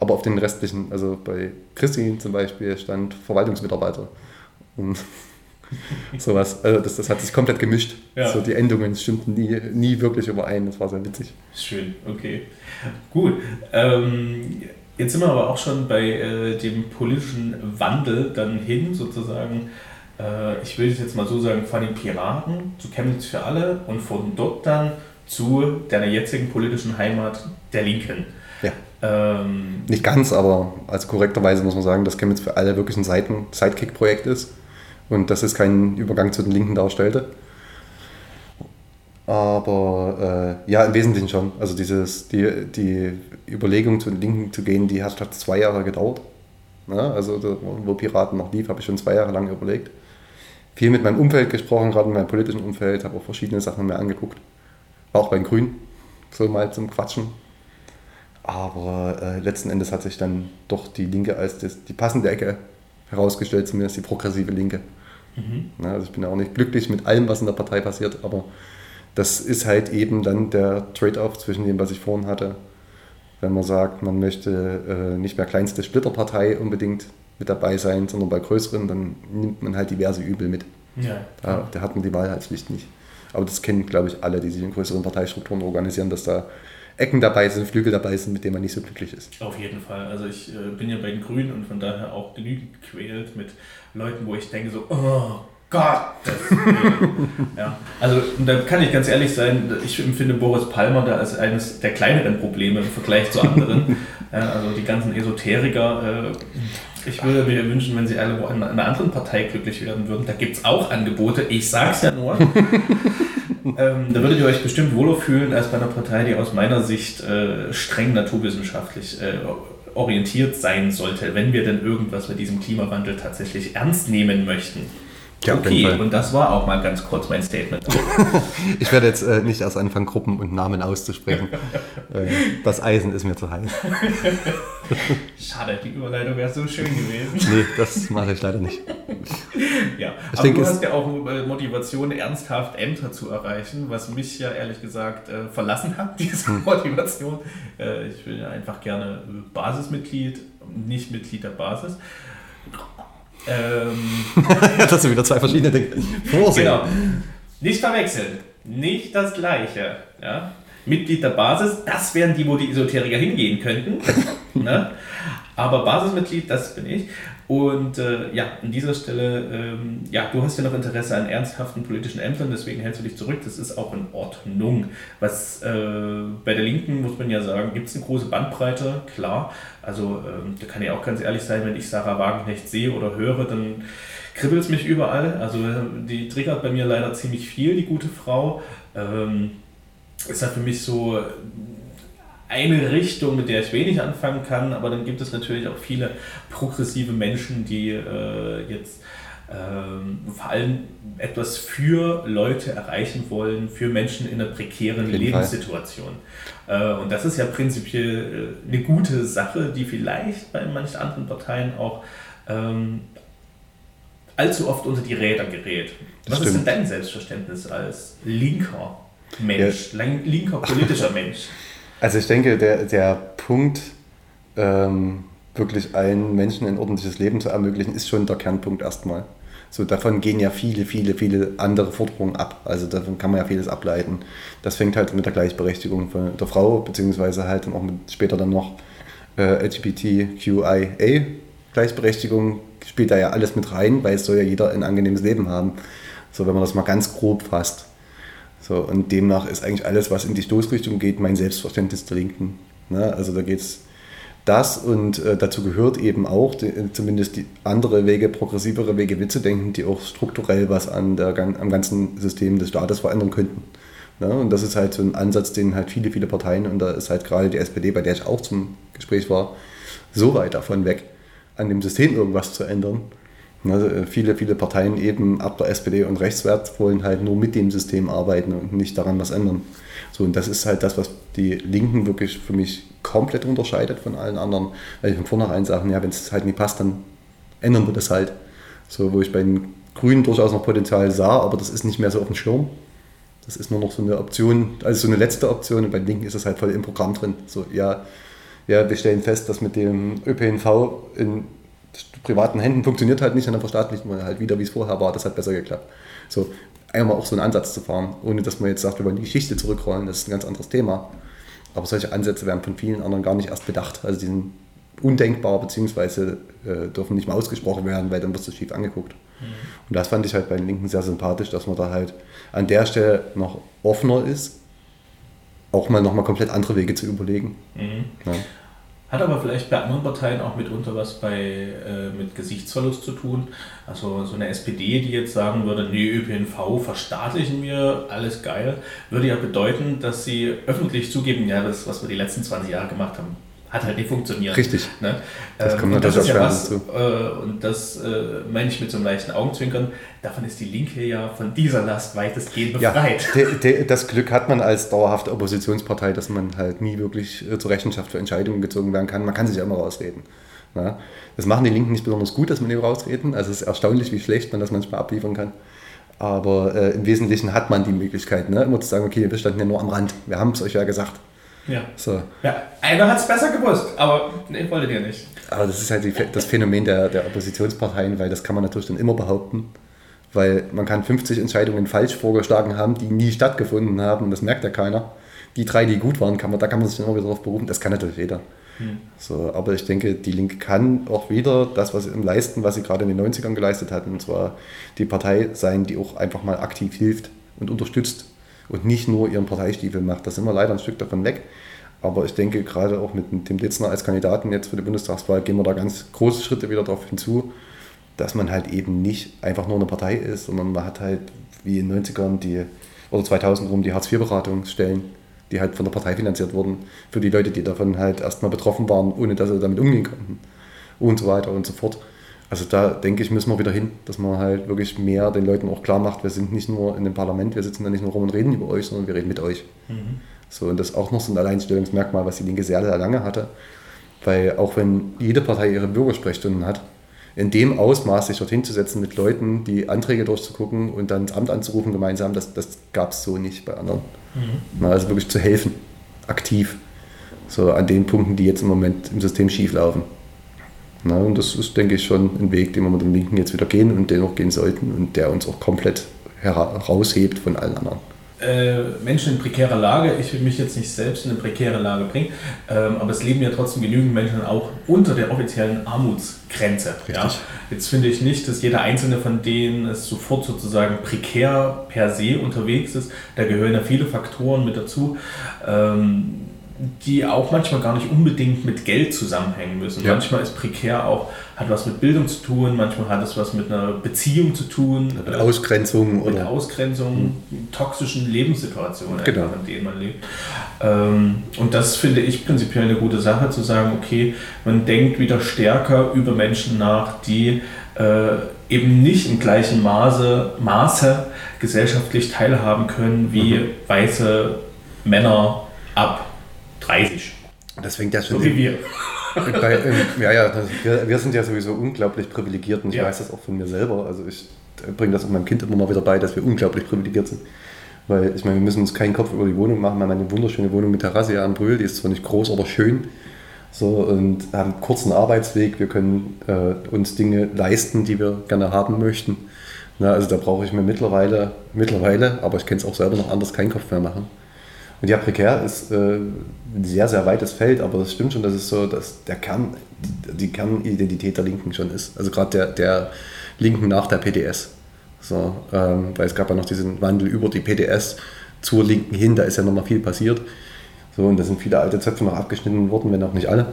Speaker 2: Aber auf den restlichen, also bei Christine zum Beispiel stand Verwaltungsmitarbeiter. Und sowas. Also das, das hat sich komplett gemischt.
Speaker 1: Ja.
Speaker 2: So die Endungen stimmten nie, nie wirklich überein. Das war sehr witzig.
Speaker 1: Schön, okay. Gut. Ähm, jetzt sind wir aber auch schon bei äh, dem politischen Wandel dann hin, sozusagen. Äh, ich will es jetzt mal so sagen, von den Piraten zu Chemnitz für alle und von dort dann zu deiner jetzigen politischen Heimat, der Linken.
Speaker 2: Ja.
Speaker 1: Ähm,
Speaker 2: Nicht ganz, aber also korrekterweise muss man sagen, dass Chemnitz für alle wirklich ein Seiten Sidekick-Projekt ist und dass es keinen Übergang zu den Linken darstellte. Aber äh, ja, im Wesentlichen schon. Also dieses, die, die Überlegung zu den Linken zu gehen, die hat hat zwei Jahre gedauert. Ja, also da, wo Piraten noch lief, habe ich schon zwei Jahre lang überlegt. Viel mit meinem Umfeld gesprochen, gerade in meinem politischen Umfeld, habe auch verschiedene Sachen mir angeguckt. Auch bei den Grünen, so mal zum Quatschen. Aber äh, letzten Endes hat sich dann doch die Linke als das, die passende Ecke herausgestellt, zumindest die progressive Linke.
Speaker 1: mhm.
Speaker 2: Ja, also ich bin ja auch nicht glücklich mit allem, was in der Partei passiert, aber das ist halt eben dann der Trade-off zwischen dem, was ich vorhin hatte. Wenn man sagt, man möchte äh, nicht mehr kleinste Splitterpartei unbedingt mit dabei sein, sondern bei größeren, dann nimmt man halt diverse Übel mit.
Speaker 1: ja.
Speaker 2: Da, da hat man die Wahlheitspflicht nicht. Aber das kennen, glaube ich, alle, die sich in größeren Parteistrukturen organisieren, dass da Ecken dabei sind, Flügel dabei sind, mit denen man nicht so glücklich ist.
Speaker 1: Auf jeden Fall. Also ich äh, bin ja bei den Grünen und von daher auch genügend gequält mit Leuten, wo ich denke so, oh Gott. ja. Also und da kann ich ganz ehrlich sein, ich empfinde Boris Palmer da als eines der kleineren Probleme im Vergleich zu anderen. ja, also die ganzen Esoteriker. Äh, ich würde mir wünschen, wenn sie alle in einer anderen Partei glücklich werden würden. Da gibt es auch Angebote. Ich sag's ja nur. ähm, da würdet ihr euch bestimmt wohler fühlen als bei einer Partei, die aus meiner Sicht äh, streng naturwissenschaftlich äh, orientiert sein sollte, wenn wir denn irgendwas mit diesem Klimawandel tatsächlich ernst nehmen möchten.
Speaker 2: Ja,
Speaker 1: okay, und das war auch mal ganz kurz mein Statement.
Speaker 2: Ich werde jetzt äh, nicht erst anfangen, Gruppen und Namen auszusprechen. äh, das Eisen ist mir zu heiß.
Speaker 1: Schade, die Überleitung wäre so schön gewesen.
Speaker 2: Nee, das mache ich leider nicht.
Speaker 1: Ja,
Speaker 2: Ich
Speaker 1: aber
Speaker 2: denke,
Speaker 1: du hast ja auch äh, Motivation, ernsthaft Ämter zu erreichen, was mich ja ehrlich gesagt äh, verlassen hat, diese
Speaker 2: Hm.
Speaker 1: Motivation. Äh, ich bin ja einfach gerne Basismitglied, nicht Mitglied der Basis. Ähm,
Speaker 2: das sind wieder zwei verschiedene Dinge. Vorsehen.
Speaker 1: genau. Nicht verwechseln. Nicht das Gleiche. Ja? Mitglied der Basis, das wären die, wo die Esoteriker hingehen könnten. ne? Aber Basismitglied, das bin ich. Und äh, ja, an dieser Stelle, ähm, ja, du hast ja noch Interesse an ernsthaften politischen Ämtern, deswegen hältst du dich zurück. Das ist auch in Ordnung. Was äh, bei der Linken, muss man ja sagen, gibt es eine große Bandbreite, klar. Also ähm, da kann ich auch ganz ehrlich sein, wenn ich Sarah Wagenknecht sehe oder höre, dann kribbelt es mich überall. Also die triggert bei mir leider ziemlich viel, die gute Frau. Ähm, ist ja für mich so eine Richtung, mit der ich wenig anfangen kann, aber dann gibt es natürlich auch viele progressive Menschen, die äh, jetzt ähm, vor allem etwas für Leute erreichen wollen, für Menschen in einer prekären Lebenssituation. Äh, und das ist ja prinzipiell äh, eine gute Sache, die vielleicht bei manchen anderen Parteien auch ähm, allzu oft unter die Räder gerät.
Speaker 2: Das
Speaker 1: Was ist denn
Speaker 2: stimmt.
Speaker 1: dein Selbstverständnis als linker Mensch, lang- linker politischer Mensch?
Speaker 2: Also ich denke, der, der Punkt, ähm, wirklich allen Menschen ein ordentliches Leben zu ermöglichen, ist schon der Kernpunkt erstmal. So, davon gehen ja viele, viele, viele andere Forderungen ab. Also davon kann man ja vieles ableiten. Das fängt halt mit der Gleichberechtigung von der Frau, beziehungsweise halt dann auch mit, später dann noch äh, LGBTQIA Gleichberechtigung spielt da ja alles mit rein, weil es soll ja jeder ein angenehmes Leben haben. So, wenn man das mal ganz grob fasst. So, und demnach ist eigentlich alles, was in die Stoßrichtung geht, mein Selbstverständnis der Linken. Ne? Also da geht es das und äh, dazu gehört eben auch die, zumindest die andere Wege, progressivere Wege mitzudenken, die auch strukturell was an der, am ganzen System des Staates verändern könnten. Ne? Und das ist halt so ein Ansatz, den halt viele, viele Parteien, und da ist halt gerade die SPD, bei der ich auch zum Gespräch war, so weit davon weg, an dem System irgendwas zu ändern. Also viele, viele Parteien eben ab der SPD und rechtswärts wollen halt nur mit dem System arbeiten und nicht daran was ändern. So, und das ist halt das, was die Linken wirklich für mich komplett unterscheidet von allen anderen. Weil ich von vornherein sagen, ja, wenn es halt nicht passt, dann ändern wir das halt. So, wo ich bei den Grünen durchaus noch Potenzial sah, aber das ist nicht mehr so auf dem Schirm. Das ist nur noch so eine Option, also so eine letzte Option und bei den Linken ist das halt voll im Programm drin. So, ja, ja, wir stellen fest, dass mit dem ÖPNV in privaten Händen funktioniert halt nicht, dann verstaatlichen wir halt wieder, wie es vorher war. Das hat besser geklappt. So, einmal auch so einen Ansatz zu fahren, ohne dass man jetzt sagt, wir wollen die Geschichte zurückrollen, das ist ein ganz anderes Thema. Aber solche Ansätze werden von vielen anderen gar nicht erst bedacht. Also die sind undenkbar, beziehungsweise äh, dürfen nicht mal ausgesprochen werden, weil dann wird es schief angeguckt. Mhm. Und das fand ich halt bei den Linken sehr sympathisch, dass man da halt an der Stelle noch offener ist, auch mal nochmal komplett andere Wege zu überlegen. Mhm.
Speaker 1: Ja. Hat aber vielleicht bei anderen Parteien auch mitunter was bei, äh, mit Gesichtsverlust zu tun. Also so eine SPD, die jetzt sagen würde, nee, ÖPNV verstaatlichen wir, alles geil, würde ja bedeuten, dass sie öffentlich zugeben, ja, das, was wir die letzten 20 Jahre gemacht haben, hat halt nicht funktioniert.
Speaker 2: Richtig.
Speaker 1: Ne? Das kommt ähm, natürlich das ist ja was, äh, und das äh, meine ich mit so einem leichten Augenzwinkern, davon ist die Linke ja von dieser Last weitestgehend befreit.
Speaker 2: Ja, de, de, das Glück hat man als dauerhafte Oppositionspartei, dass man halt nie wirklich äh, zur Rechenschaft für Entscheidungen gezogen werden kann. Man kann sich ja immer rausreden. Ja? Das machen die Linken nicht besonders gut, dass man eben rausreden. Also es ist erstaunlich, wie schlecht man das manchmal abliefern kann. Aber äh, im Wesentlichen hat man die Möglichkeit, ne? immer zu sagen, okay, wir standen ja nur am Rand. Wir haben es euch ja gesagt.
Speaker 1: Ja. So. ja einer hat es besser gewusst, aber nee, wolltet ihr nicht.
Speaker 2: Aber das ist halt die, das Phänomen der, der Oppositionsparteien, weil das kann man natürlich dann immer behaupten. Weil man kann 50 Entscheidungen falsch vorgeschlagen haben, die nie stattgefunden haben, das merkt ja keiner. Die drei, die gut waren, kann man, da kann man sich immer wieder darauf berufen, das kann natürlich jeder. Hm. So, aber ich denke, die Linke kann auch wieder das, was sie leisten, was sie gerade in den 90ern geleistet hat, und zwar die Partei sein, die auch einfach mal aktiv hilft und unterstützt und nicht nur ihren Parteistiefel macht. Da sind wir leider ein Stück davon weg. Aber ich denke, gerade auch mit dem Litzner als Kandidaten jetzt für die Bundestagswahl gehen wir da ganz große Schritte wieder darauf hinzu, dass man halt eben nicht einfach nur eine Partei ist, sondern man hat halt wie in den 90ern die, oder 2000 rum die Hartz-IV-Beratungsstellen, die halt von der Partei finanziert wurden, für die Leute, die davon halt erstmal betroffen waren, ohne dass sie damit umgehen konnten und so weiter und so fort. Also da denke ich, müssen wir wieder hin, dass man halt wirklich mehr den Leuten auch klar macht, wir sind nicht nur in dem Parlament, wir sitzen da nicht nur rum und reden über euch, sondern wir reden mit euch. Mhm. So, und das ist auch noch so ein Alleinstellungsmerkmal, was die Linke sehr, sehr lange hatte. Weil auch wenn jede Partei ihre Bürgersprechstunden hat, in dem Ausmaß sich dorthin zu setzen mit Leuten, die Anträge durchzugucken und dann das Amt anzurufen gemeinsam, das, das gab es so nicht bei anderen. Mhm. Also wirklich zu helfen, aktiv. So an den Punkten, die jetzt im Moment im System schief laufen. Na, und das ist, denke ich, schon ein Weg, den wir mit dem Linken jetzt wieder gehen und den auch gehen sollten und der uns auch komplett heraushebt von allen anderen.
Speaker 1: Äh, Menschen in prekärer Lage, ich will mich jetzt nicht selbst in eine prekäre Lage bringen, ähm, aber es leben ja trotzdem genügend Menschen auch unter der offiziellen Armutsgrenze. Ja? Jetzt finde ich nicht, dass jeder einzelne von denen es sofort sozusagen prekär per se unterwegs ist. Da gehören ja viele Faktoren mit dazu. Ähm, die auch manchmal gar nicht unbedingt mit Geld zusammenhängen müssen. Ja. Manchmal ist prekär auch, hat was mit Bildung zu tun, manchmal hat es was mit einer Beziehung zu tun.
Speaker 2: Mit Ausgrenzung.
Speaker 1: Mit oder? Ausgrenzung, mhm. toxischen Lebenssituationen, genau. in denen man lebt. Ähm, und das finde ich prinzipiell eine gute Sache, zu sagen, okay, man denkt wieder stärker über Menschen nach, die äh, eben nicht im gleichen Maße, Maße gesellschaftlich teilhaben können wie mhm. weiße Männer ab 30.
Speaker 2: Das fängt ja schon. So wie wir. Bei, ja, ja, wir, wir, sind ja sowieso unglaublich privilegiert und ich ja. weiß das auch von mir selber. Also ich bringe das auch meinem Kind immer mal wieder bei, dass wir unglaublich privilegiert sind. Weil ich meine, wir müssen uns keinen Kopf über die Wohnung machen. Wir haben eine wunderschöne Wohnung mit Terrasse hier an Brühl, die ist zwar nicht groß, aber schön. So, und haben einen kurzen Arbeitsweg. Wir können äh, uns Dinge leisten, die wir gerne haben möchten. Na, also da brauche ich mir mittlerweile, mittlerweile, aber ich kenne es auch selber noch anders, keinen Kopf mehr machen. Und ja, prekär ist äh, ein sehr, sehr weites Feld, aber das stimmt schon, dass es so, dass der Kern, die, die Kernidentität der Linken schon ist. Also gerade der, der Linken nach der PDS. So, ähm, weil es gab ja noch diesen Wandel über die PDS zur Linken hin, da ist ja nochmal viel passiert. So, und da sind viele alte Zöpfe noch abgeschnitten worden, wenn auch nicht alle.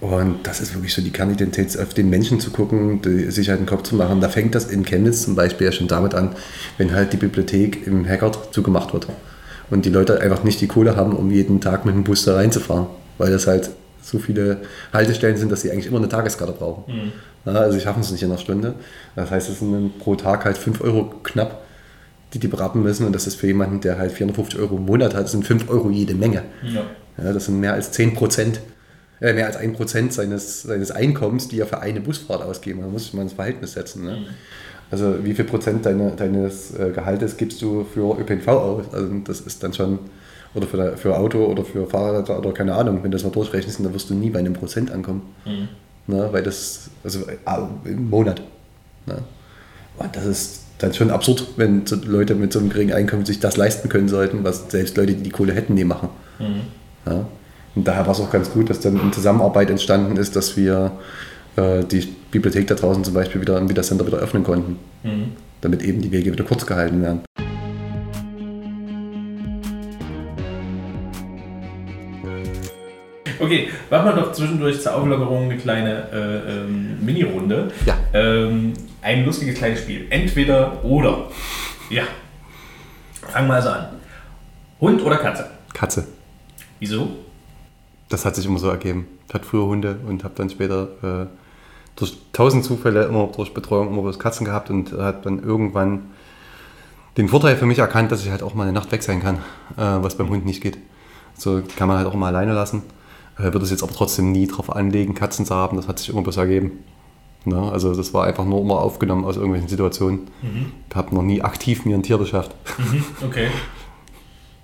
Speaker 2: Und das ist wirklich so die Kernidentität, auf den Menschen zu gucken, die, sich halt den Kopf zu machen. Da fängt das in Chemnitz zum Beispiel ja schon damit an, wenn halt die Bibliothek im Hackert zugemacht wird. Und die Leute einfach nicht die Kohle haben, um jeden Tag mit dem Bus da reinzufahren. Weil das halt so viele Haltestellen sind, dass sie eigentlich immer eine Tageskarte brauchen. Mhm. Ja, also sie schaffen es nicht in einer Stunde. Das heißt, es sind pro Tag halt 5 Euro knapp, die die berappen müssen. Und das ist für jemanden, der halt 450 Euro im Monat hat, sind 5 Euro jede Menge. Ja. Ja, das sind mehr als 10 Prozent äh, mehr als ein Prozent seines, seines Einkommens, die er für eine Busfahrt ausgeben. Da muss ich mal ins Verhältnis setzen. Ne? Also wie viel Prozent deine, deines äh, Gehaltes gibst du für ÖPNV aus? Also das ist dann schon, oder für, für Auto oder für Fahrrad oder keine Ahnung, wenn du das mal durchrechnest, dann wirst du nie bei einem Prozent ankommen. Mhm. Ne? Weil das, also im Monat. Ne? Und das ist dann schon absurd, wenn Leute mit so einem geringen Einkommen sich das leisten können sollten, was selbst Leute, die die Kohle hätten, nie machen. Mhm. Ja? Und daher war es auch ganz gut, dass dann in Zusammenarbeit entstanden ist, dass wir äh, die Bibliothek da draußen zum Beispiel wieder im Wiedercenter wieder öffnen konnten. Mhm. Damit eben die Wege wieder kurz gehalten werden.
Speaker 1: Okay, machen wir doch zwischendurch zur Auflockerung eine kleine äh, ähm, Mini-Runde.
Speaker 2: Ja.
Speaker 1: Ähm, ein lustiges kleines Spiel. Entweder oder. Ja. Fangen wir also an. Hund oder Katze?
Speaker 2: Katze.
Speaker 1: Wieso?
Speaker 2: das hat sich immer so ergeben. Ich hatte früher Hunde und habe dann später äh, durch tausend Zufälle immer durch Betreuung immer bloß Katzen gehabt und hat dann irgendwann den Vorteil für mich erkannt, dass ich halt auch mal eine Nacht weg sein kann, äh, was beim Hund nicht geht. So kann man halt auch mal alleine lassen. Äh, würde es jetzt aber trotzdem nie darauf anlegen, Katzen zu haben. Das hat sich immer bloß ergeben. Ja, ne? also das war einfach nur immer aufgenommen aus irgendwelchen Situationen. Mhm. Ich habe noch nie aktiv mir ein Tier beschafft.
Speaker 1: Mhm, okay.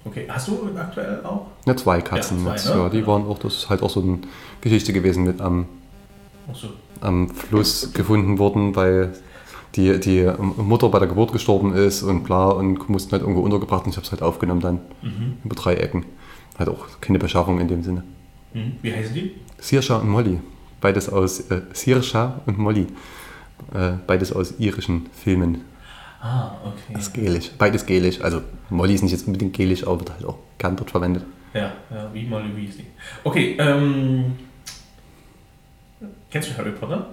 Speaker 1: Okay, hast du aktuell auch?
Speaker 2: Ja, zwei Katzen. Ja, zwei, ne? ja, die waren auch, das ist halt auch so eine Geschichte gewesen mit am, so. Am Fluss gefunden worden, weil die, die Mutter bei der Geburt gestorben ist und bla und mussten halt irgendwo untergebracht und ich habe es halt aufgenommen dann mhm. über drei Ecken. Hat auch keine Beschaffung in dem Sinne.
Speaker 1: Mhm. Wie heißen die?
Speaker 2: Sirscha und Molly. Beides aus äh, Sirscha und Molly. Äh, beides aus irischen Filmen.
Speaker 1: Ah, okay.
Speaker 2: Das ist gelisch. Beides gelisch. Also Molly ist nicht jetzt unbedingt gelisch, aber wird halt auch gern dort verwendet.
Speaker 1: Ja, ja wie Molly Weasley. Okay, ähm. Kennst du Harry Potter?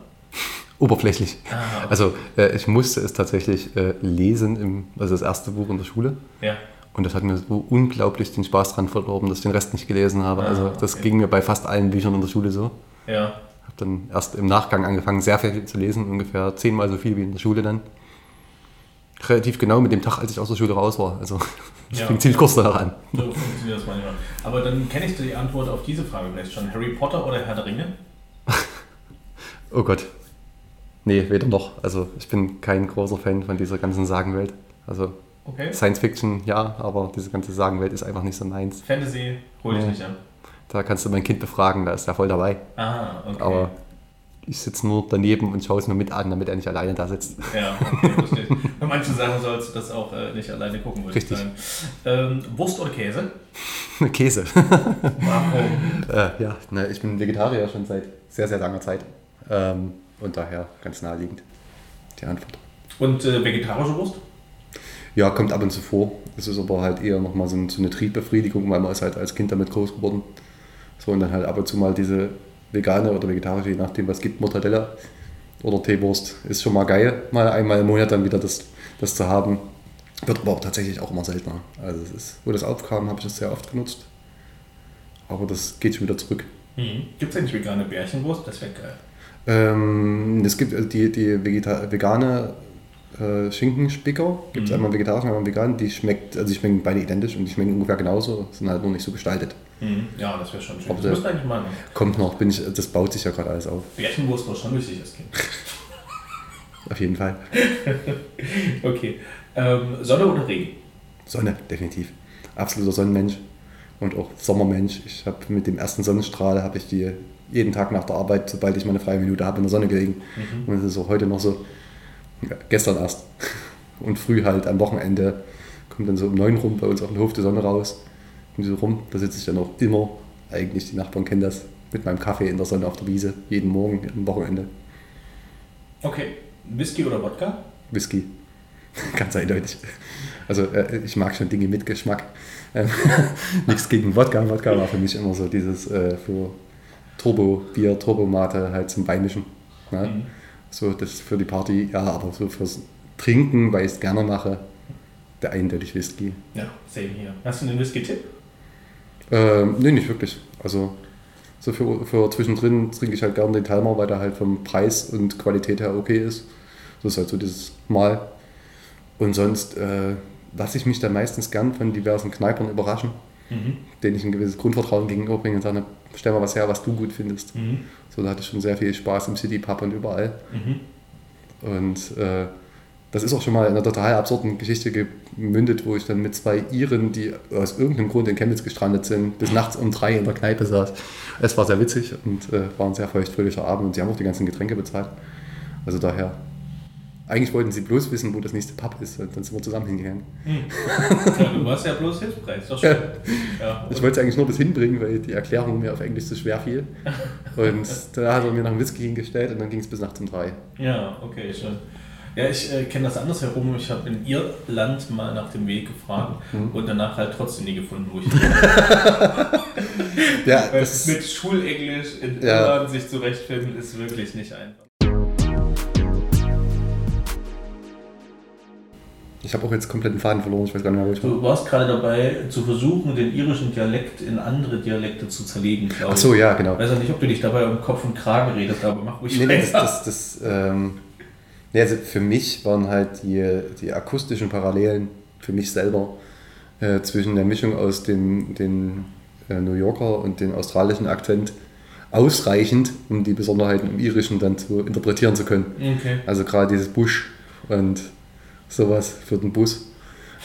Speaker 2: Oberflächlich. Ah, okay. Also äh, ich musste es tatsächlich äh, lesen, im, also das erste Buch in der Schule.
Speaker 1: Ja.
Speaker 2: Und das hat mir so unglaublich den Spaß dran verdorben, dass ich den Rest nicht gelesen habe. Ah, also das okay. ging mir bei fast allen Büchern in der Schule so.
Speaker 1: Ja.
Speaker 2: Habe dann erst im Nachgang angefangen, sehr viel zu lesen, ungefähr zehnmal so viel wie in der Schule dann relativ genau mit dem Tag, als ich aus der Schule raus war. Also das ja, fing ziemlich kurz danach an.
Speaker 1: So funktioniert das manchmal. Aber dann kenne ich die Antwort auf diese Frage vielleicht schon. Harry Potter oder Herr der Ringe?
Speaker 2: Oh Gott. Nee, weder noch. Also ich bin kein großer Fan von dieser ganzen Sagenwelt. Also okay. Science Fiction, ja, aber diese ganze Sagenwelt ist einfach nicht so meins.
Speaker 1: Fantasy hole ich nee. nicht an.
Speaker 2: Da kannst du mein Kind befragen, da ist er voll dabei.
Speaker 1: Ah, okay.
Speaker 2: Aber ich sitze nur daneben und schaue es mir mit an, damit er nicht alleine da sitzt.
Speaker 1: Ja, okay, verstehe. Bei manchen Sachen sollst du das auch äh, nicht alleine gucken, würde
Speaker 2: Richtig. ich
Speaker 1: Ähm, Wurst oder Käse?
Speaker 2: Käse.
Speaker 1: Warum?
Speaker 2: äh, ja, ne, ich bin Vegetarier schon seit sehr, sehr langer Zeit. Ähm, und daher ganz naheliegend die Antwort.
Speaker 1: Und äh, vegetarische Wurst?
Speaker 2: Ja, kommt ab und zu vor. Es ist aber halt eher nochmal so, so eine Triebbefriedigung, weil man ist halt als Kind damit groß geworden. So, und dann halt ab und zu mal diese vegane oder vegetarische, je nachdem was gibt, Mortadella oder Teewurst. Ist schon mal geil, mal einmal im Monat dann wieder das, das zu haben. Wird aber auch tatsächlich auch immer seltener. Also es ist, wo das aufkam, habe ich das sehr oft genutzt. Aber das geht schon wieder zurück.
Speaker 1: Mhm. Gibt es eigentlich vegane Bärchenwurst? Das wäre geil.
Speaker 2: Ähm, es gibt also die, die Vegeta vegane äh, Schinkenspicker. Gibt es mhm. einmal vegetarisch, einmal vegan. Die schmeckt, also die schmecken beide identisch und die schmecken ungefähr genauso, sind halt nur nicht so gestaltet.
Speaker 1: Mhm. Ja, das wäre schon schön.
Speaker 2: Aber das müsste eigentlich mal. Ne? Kommt noch, bin ich, das baut sich ja gerade alles auf.
Speaker 1: Bärchenwurst war schon wichtig als Kind.
Speaker 2: auf jeden Fall.
Speaker 1: okay. Ähm, Sonne oder Regen?
Speaker 2: Sonne, definitiv. Absoluter Sonnenmensch und auch Sommermensch. Ich habe mit dem ersten Sonnenstrahl habe ich die jeden Tag nach der Arbeit, sobald ich meine freie Minute habe, in der Sonne gelegen. Mhm. Und es ist auch heute noch so, ja, gestern erst und früh halt am Wochenende kommt dann so um neun rum bei uns auf den Hof die Sonne raus und so rum. Da sitze ich dann auch immer, eigentlich die Nachbarn kennen das, mit meinem Kaffee in der Sonne auf der Wiese, jeden Morgen am Wochenende.
Speaker 1: Okay, Whisky oder Wodka?
Speaker 2: Whisky. Ganz eindeutig. Also äh, ich mag schon Dinge mit Geschmack. Ähm, Nichts gegen Wodka. Wodka war für mich immer so dieses äh, für Turbo-Bier, Turbomate halt zum Beimischen. Ne? Mhm. So das für die Party, ja, aber so fürs Trinken, weil ich es gerne mache, der eindeutig Whisky.
Speaker 1: Ja, same hier. Hast du einen Whisky-Tipp?
Speaker 2: Ähm, nee, nicht wirklich. Also so für, für zwischendrin trinke ich halt gerne den Talmer, weil der halt vom Preis und Qualität her okay ist. Das ist halt so dieses Mal. Und sonst äh, lasse ich mich dann meistens gern von diversen Kneipern überraschen, mhm. denen ich ein gewisses Grundvertrauen gegenüberbringe und sage, stell mal was her, was du gut findest. Mhm. So, da hatte ich schon sehr viel Spaß im City Pub und überall. Mhm. Und äh, das ist auch schon mal in einer total absurden Geschichte gemündet, wo ich dann mit zwei Iren, die aus irgendeinem Grund in Chemnitz gestrandet sind, bis nachts um drei in der Kneipe saß. Es war sehr witzig und äh, war ein sehr feuchtfröhlicher Abend und sie haben auch die ganzen Getränke bezahlt. Also daher eigentlich wollten sie bloß wissen, wo das nächste Pub ist, und dann sind wir zusammen hingegangen.
Speaker 1: Hm. Ja, du warst ja bloß hilfsbereit, doch schön.
Speaker 2: Ja. ich wollte es eigentlich nur bis hinbringen, weil die Erklärung mir auf Englisch zu schwer fiel. Und da hat er mir nach dem Whisky hingestellt und dann ging es bis nachts um drei.
Speaker 1: Ja, okay, schön. Ja, ich äh, kenne das andersherum. Ich habe in Irland mal nach dem Weg gefragt mhm. und danach halt trotzdem nie gefunden, wo ich ja, das Mit Schulenglisch in ja. Irland sich zurechtfinden, ist wirklich nicht einfach.
Speaker 2: Ich habe auch jetzt komplett den Faden verloren, ich weiß gar nicht mehr, wo ich
Speaker 1: war. Du warst gerade dabei, zu versuchen, den irischen Dialekt in andere Dialekte zu zerlegen,
Speaker 2: glaube ich. Ach so, ja, genau. Ich
Speaker 1: weiß auch nicht, ob du dich dabei um Kopf und Kragen redest, aber mach ruhig
Speaker 2: nee, nee, das, das, das ähm, nee, also für mich waren halt die, die akustischen Parallelen für mich selber äh, zwischen der Mischung aus den, den äh, New Yorker und den australischen Akzent ausreichend, um die Besonderheiten im Irischen dann zu interpretieren zu können. Okay. Also gerade dieses Busch und sowas für den Bus,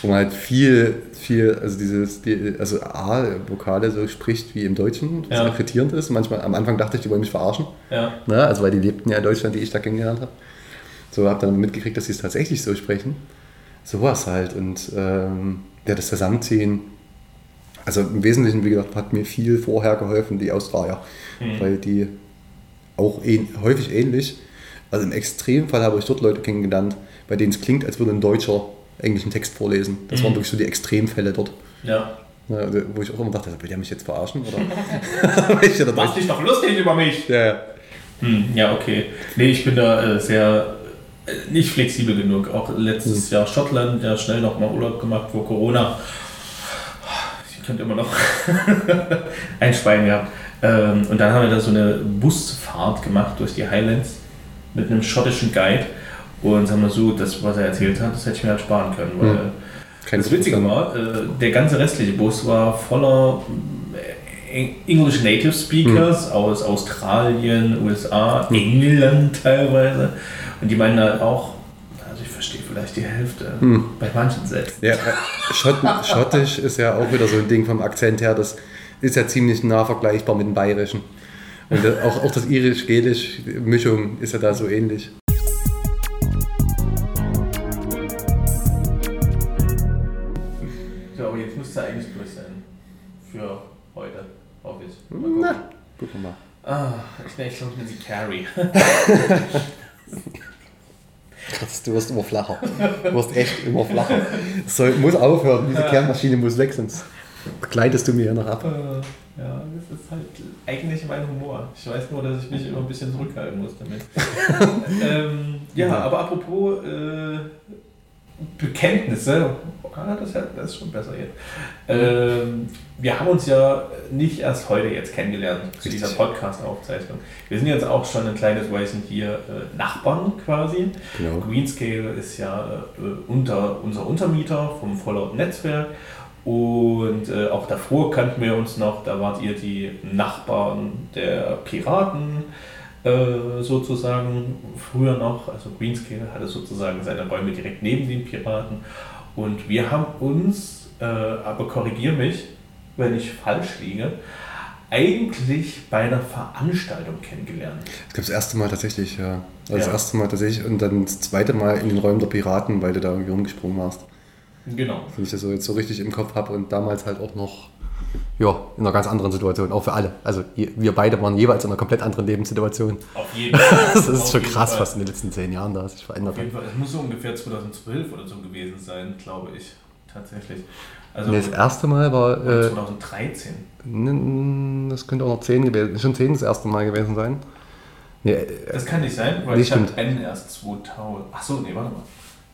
Speaker 2: wo man halt viel, viel, also dieses, die, also A-Vokale so spricht wie im Deutschen, was ja. irritierend ist. Manchmal, am Anfang dachte ich, die wollen mich verarschen. Ja. Ne? Also weil die lebten ja in Deutschland, die ich da kennengelernt habe. So habe dann mitgekriegt, dass sie es tatsächlich so sprechen. Sowas halt. Und ähm, ja, das Zusammenziehen, also im Wesentlichen, wie gesagt, hat mir viel vorher geholfen, die Australier, mhm. weil die auch ähn, häufig ähnlich, also im Extremfall habe ich dort Leute kennengelernt, bei denen es klingt, als würde ein Deutscher englischen Text vorlesen. Das mhm. waren wirklich so die Extremfälle dort. Ja. ja wo ich auch immer dachte, will der mich jetzt verarschen? Oder?
Speaker 1: Mach dich doch lustig über mich.
Speaker 2: Ja, ja.
Speaker 1: Hm, ja, okay. Nee, ich bin da äh, sehr äh, nicht flexibel genug. Auch letztes mhm. Jahr Schottland, ja schnell noch mal Urlaub gemacht vor Corona. Ich könnte immer noch ein Schwein gehabt. Ähm, und dann haben wir da so eine Busfahrt gemacht durch die Highlands mit einem schottischen Guide. Und sagen wir so, das, was er erzählt hat, das hätte ich mir halt sparen können. Weil hm. das Witzige war, äh, der ganze restliche Bus war voller äh, English Native Speakers hm. aus Australien, USA. England teilweise. Und die meinen halt auch, also ich verstehe vielleicht die Hälfte, hm. bei manchen selbst.
Speaker 2: Ja, Schott, Schottisch ist ja auch wieder so ein Ding vom Akzent her, das ist ja ziemlich nah vergleichbar mit dem Bayerischen. Und auch, auch das irisch-gelisch-Mischung ist ja da so ähnlich.
Speaker 1: Na, gucken wir mal. Ah, ich nenne schon sie Carrie.
Speaker 2: du wirst immer flacher. Du wirst echt immer flacher. Das soll, muss aufhören, diese Kernmaschine muss weg, sonst gleitest du mir ja noch ab.
Speaker 1: Äh, ja, das ist halt eigentlich mein Humor. Ich weiß nur, dass ich mich immer ein bisschen zurückhalten muss damit. ähm, ja, aber apropos äh, Bekenntnisse, ah, das, das, ist schon besser jetzt. Ähm, wir haben uns ja nicht erst heute jetzt kennengelernt zu dieser Podcast-Aufzeichnung. Wir sind jetzt auch schon ein kleines Weilchen hier äh, Nachbarn quasi. Genau. Greenscale ist ja äh, unter, unser Untermieter vom Fallout-Netzwerk. Und äh, auch davor kannten wir uns noch, da wart ihr die Nachbarn der Piraten äh, sozusagen früher noch. Also Greenscale hatte sozusagen seine Räume direkt neben den Piraten. Und wir haben uns, äh, aber korrigiere mich, wenn ich falsch liege, eigentlich bei einer Veranstaltung kennengelernt.
Speaker 2: Ich glaube, das erste Mal tatsächlich, ja. Also ja. Das erste Mal tatsächlich und dann das zweite Mal in den Räumen der Piraten, weil du da irgendwie rumgesprungen warst.
Speaker 1: Genau.
Speaker 2: Wenn ich das so jetzt so richtig im Kopf habe und damals halt auch noch ja, in einer ganz anderen Situation, auch für alle. Also wir beide waren jeweils in einer komplett anderen Lebenssituation.
Speaker 1: Auf jeden Fall.
Speaker 2: das ist schon krass, Fall. was in den letzten zehn Jahren da sich verändert
Speaker 1: hat. Auf jeden Fall. Es muss so ungefähr 2012 oder so gewesen sein, glaube ich. Tatsächlich. Also
Speaker 2: nee, das erste Mal war.
Speaker 1: Äh, 2013.
Speaker 2: Das könnte auch noch 10 gewesen Schon 10 das erste Mal gewesen sein.
Speaker 1: Nee, äh, das kann nicht sein, weil nee, ich habe Ben erst 2000. Achso, nee, warte mal.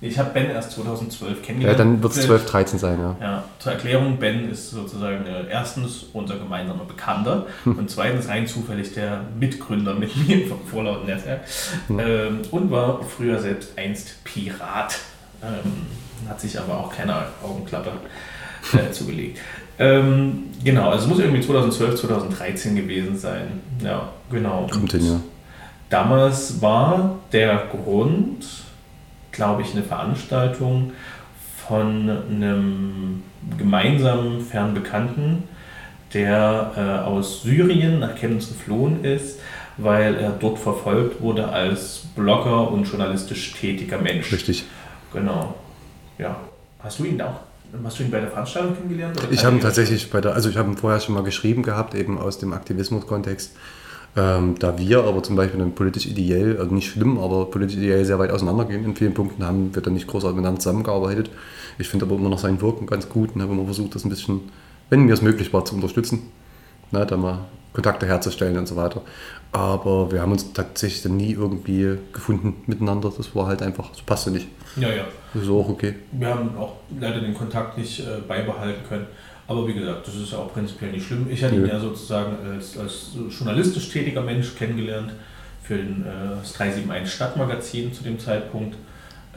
Speaker 1: Ich habe Ben erst 2012 kennengelernt.
Speaker 2: Ja, dann wird es 12, 13 sein, ja.
Speaker 1: Ja, zur Erklärung, Ben ist sozusagen äh, erstens unser gemeinsamer Bekannter hm. und zweitens rein zufällig der Mitgründer mit mir vom vorlauten Netzwerk hm. ähm, und war früher selbst einst Pirat. Ähm, hat sich aber auch keine Augenklappe äh, zugelegt. Ähm, genau, also es muss irgendwie 2012, 2013 gewesen sein. Ja, genau.
Speaker 2: Kommt hin, ja.
Speaker 1: Damals war der Grund, glaube ich, eine Veranstaltung von einem gemeinsamen Fernbekannten, der äh, aus Syrien nach Chemnitz geflohen ist, weil er dort verfolgt wurde als Blogger und journalistisch tätiger Mensch.
Speaker 2: Richtig.
Speaker 1: Genau. Ja. Hast du ihn auch Hast du ihn bei der Veranstaltung kennengelernt?
Speaker 2: ich habe ihn tatsächlich bei der, also ich habe ihn vorher schon mal geschrieben gehabt, eben aus dem Aktivismus-Kontext. Ähm, da wir aber zum Beispiel dann politisch ideell, also nicht schlimm, aber politisch ideell sehr weit auseinandergehen in vielen Punkten, haben wir dann nicht großartig miteinander zusammengearbeitet. Ich finde aber immer noch sein Wirken ganz gut und habe immer versucht, das ein bisschen, wenn mir es möglich war, zu unterstützen. Na, da mal Kontakte herzustellen und so weiter. Aber wir haben uns tatsächlich dann nie irgendwie gefunden miteinander. Das war halt einfach, das passte nicht.
Speaker 1: Ja, ja.
Speaker 2: Das ist auch okay.
Speaker 1: Wir haben auch leider den Kontakt nicht äh, beibehalten können. Aber wie gesagt, das ist ja auch prinzipiell nicht schlimm. Ich hatte ihn ja sozusagen als, als journalistisch tätiger Mensch kennengelernt für den, äh, das 371 Stadtmagazin zu dem Zeitpunkt,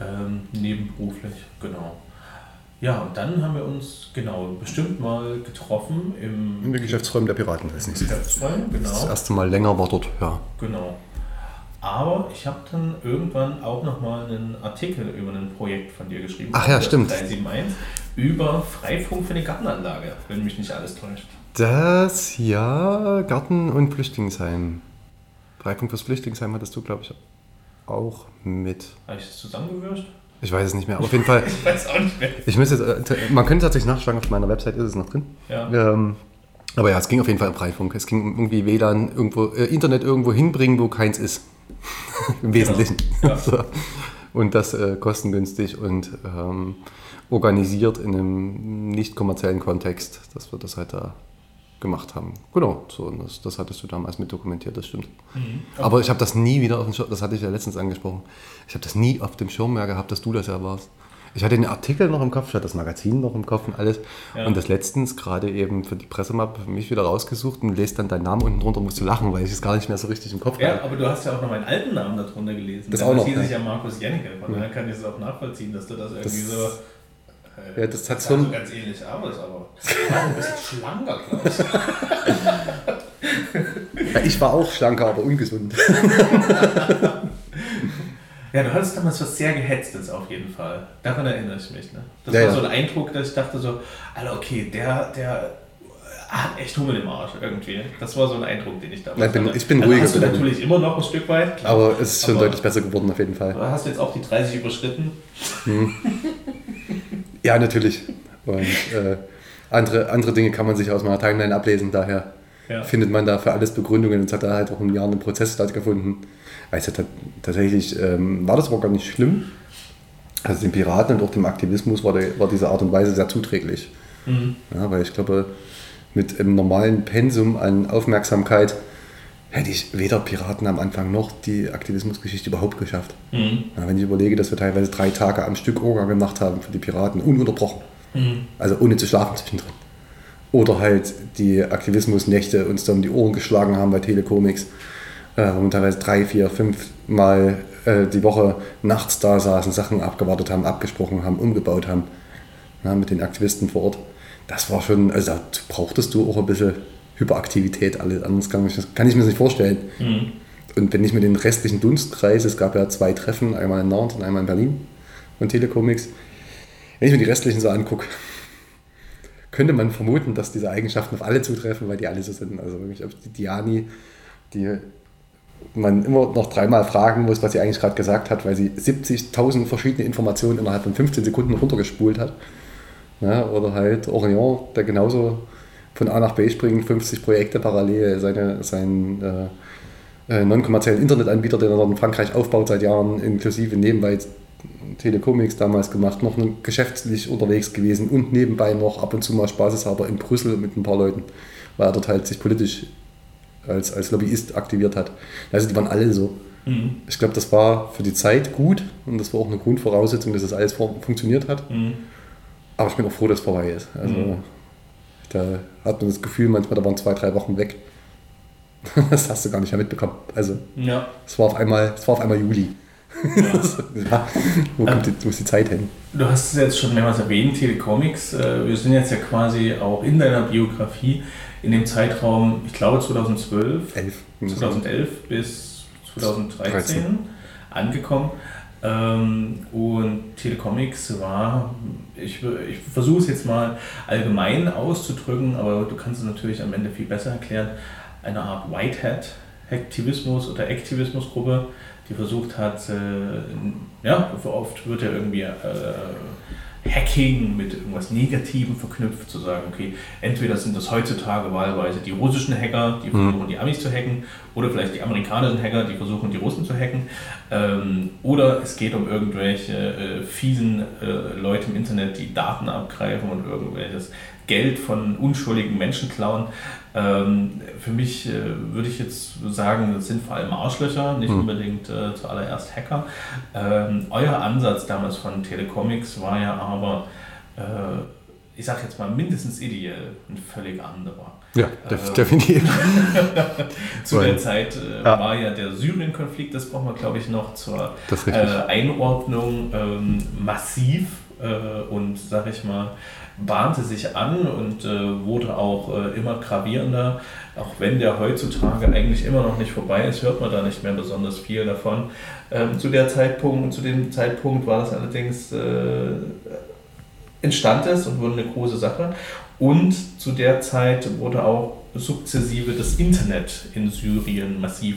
Speaker 1: ähm, nebenberuflich, genau. Ja, und dann haben wir uns genau bestimmt mal getroffen im.
Speaker 2: In den Geschäftsräumen der Piraten, weiß nicht.
Speaker 1: Geschäftsräumen, genau.
Speaker 2: Das erste Mal länger war dort, ja.
Speaker 1: Genau. Aber ich habe dann irgendwann auch nochmal einen Artikel über ein Projekt von dir geschrieben.
Speaker 2: Ach ja, stimmt.
Speaker 1: 371 über Freifunk für eine Gartenanlage, wenn mich nicht alles täuscht.
Speaker 2: Das, ja, Garten- und Flüchtlingsheim. Freifunk fürs Flüchtlingsheim hattest du, glaube ich, auch mit.
Speaker 1: Habe ich das zusammengewürscht?
Speaker 2: Ich weiß es nicht mehr, aber auf jeden Fall.
Speaker 1: ich weiß auch nicht mehr.
Speaker 2: Ich müsste jetzt, äh, man könnte tatsächlich nachschlagen, auf meiner Website ist es noch drin.
Speaker 1: Ja.
Speaker 2: Ähm, aber ja, es ging auf jeden Fall um Freifunk. Es ging um irgendwie WLAN, irgendwo, äh, Internet irgendwo hinbringen, wo keins ist. Im Wesentlichen. Genau. Ja. so. Und das äh, kostengünstig und ähm, organisiert in einem nicht kommerziellen Kontext, dass wir das halt da gemacht haben. Genau, so, das, das hattest du damals mit dokumentiert, das stimmt. Mhm, okay. Aber ich habe das nie wieder auf dem Schirm, das hatte ich ja letztens angesprochen, ich habe das nie auf dem Schirm mehr gehabt, dass du das ja warst. Ich hatte den Artikel noch im Kopf, ich hatte das Magazin noch im Kopf und alles. Ja. Und das letztens gerade eben für die Pressemappe für mich wieder rausgesucht und lese dann deinen Namen unten drunter, musst du lachen, weil ich es gar nicht mehr so richtig im Kopf
Speaker 1: habe. Ja, aber du hast ja auch noch meinen alten Namen darunter gelesen.
Speaker 2: Das auch noch.
Speaker 1: hieß ja. ich ja Markus Jennecke, von daher kann ich es auch nachvollziehen, dass du das irgendwie das so
Speaker 2: ja, das hat
Speaker 1: so ein... ganz ähnlich aus, aber ein bisschen schlanker, Klaus.
Speaker 2: ja, ich war auch schlanker, aber ungesund.
Speaker 1: ja, du hattest damals was sehr Gehetztes auf jeden Fall. Daran erinnere ich mich. Ne? Das
Speaker 2: ja,
Speaker 1: war so ein Eindruck, dass ich dachte so, Alter, okay, der, der hat echt Hummel im Arsch irgendwie. Das war so ein Eindruck, den ich damals
Speaker 2: Nein, hatte. Ich bin ruhiger.
Speaker 1: Hast du natürlich immer noch ein Stück weit.
Speaker 2: Klar. Aber es ist schon aber, deutlich besser geworden auf jeden Fall.
Speaker 1: Aber hast du jetzt auch die 30 überschritten? Hm.
Speaker 2: Ja, natürlich. Und äh, andere, andere Dinge kann man sich aus meiner Timeline ablesen, daher ja. findet man da für alles Begründungen. Es hat da halt auch ein Jahr ein Prozess stattgefunden. Also tatsächlich ähm, war das aber gar nicht schlimm. Also den Piraten und auch dem Aktivismus war, der, war diese Art und Weise sehr zuträglich. Mhm. Ja, weil ich glaube, mit einem normalen Pensum an Aufmerksamkeit hätte ich weder Piraten am Anfang noch die Aktivismusgeschichte überhaupt geschafft. Mhm. Ja, wenn ich überlege, dass wir teilweise drei Tage am Stück Orga gemacht haben für die Piraten, ununterbrochen. Mhm. Also ohne zu schlafen zwischendrin. Oder halt die Aktivismusnächte uns dann die Ohren geschlagen haben bei Telecomics, äh, wir teilweise drei, vier, fünf Mal äh, die Woche nachts da saßen, Sachen abgewartet haben, abgesprochen haben, umgebaut haben ja, mit den Aktivisten vor Ort. Das war schon, also da brauchtest du auch ein bisschen Hyperaktivität, alles anders kann, ich, kann ich mir das nicht vorstellen. Mhm. Und wenn ich mir den restlichen Dunstkreis, es gab ja zwei Treffen, einmal in Nantes und einmal in Berlin von Telecomics, wenn ich mir die restlichen so angucke, könnte man vermuten, dass diese Eigenschaften auf alle zutreffen, weil die alle so sind. Also wirklich, die Diani, die man immer noch dreimal fragen muss, was sie eigentlich gerade gesagt hat, weil sie 70.000 verschiedene Informationen innerhalb von 15 Sekunden runtergespult hat. Ja, oder halt Orion, der genauso von A nach B springt, 50 Projekte parallel, seine, seinen äh, äh, non-kommerziellen Internetanbieter, den er in Frankreich aufbaut seit Jahren, inklusive nebenbei Telecomics damals gemacht, noch geschäftlich unterwegs gewesen und nebenbei noch ab und zu mal spaßeshalber in Brüssel mit ein paar Leuten, weil er dort halt sich politisch als, als Lobbyist aktiviert hat. Also die waren alle so. Mhm. Ich glaube, das war für die Zeit gut und das war auch eine Grundvoraussetzung, dass das alles funktioniert hat. Mhm. Aber ich bin auch froh, dass es vorbei ist. Also mhm. da hat man das Gefühl, manchmal da waren zwei, drei Wochen weg. das hast du gar nicht mehr mitbekommen. Also ja. es, war auf einmal, es war auf einmal Juli. Ja. Wo, kommt die, wo ist die Zeit hin?
Speaker 1: Du hast es jetzt schon mehrmals erwähnt, Telecomics. Äh, wir sind jetzt ja quasi auch in deiner Biografie in dem Zeitraum, ich glaube 2012, 11. 2011 bis 2013 13. angekommen. Ähm, und Telecomics war, ich, ich versuche es jetzt mal allgemein auszudrücken, aber du kannst es natürlich am Ende viel besser erklären, eine Art Whitehead-Aktivismus oder Aktivismusgruppe, die versucht hat, äh, ja, oft wird ja irgendwie äh, Hacking mit irgendwas Negativem verknüpft, zu sagen, okay, entweder sind das heutzutage wahlweise die russischen Hacker, die mhm. versuchen, die Amis zu hacken, oder vielleicht die amerikanischen Hacker, die versuchen, die Russen zu hacken, ähm, oder es geht um irgendwelche äh, fiesen äh, Leute im Internet, die Daten abgreifen und irgendwelches Geld von unschuldigen Menschen klauen. Ähm, für mich äh, würde ich jetzt sagen, das sind vor allem Arschlöcher, nicht mhm. unbedingt äh, zuallererst Hacker. Ähm, euer Ansatz damals von Telecomics war ja aber, äh, ich sage jetzt mal, mindestens ideell ein völlig anderer.
Speaker 2: Ja, def definitiv.
Speaker 1: Zu der Zeit äh, ja. war ja der Syrien-Konflikt, das brauchen wir, glaube ich, noch zur äh, Einordnung ähm, massiv äh, und, sage ich mal, bahnte sich an und äh, wurde auch äh, immer gravierender. Auch wenn der heutzutage eigentlich immer noch nicht vorbei ist, hört man da nicht mehr besonders viel davon. Ähm, zu der Zeitpunkt, zu dem Zeitpunkt war das allerdings äh, entstand es und wurde eine große Sache. Und zu der Zeit wurde auch sukzessive das Internet in Syrien massiv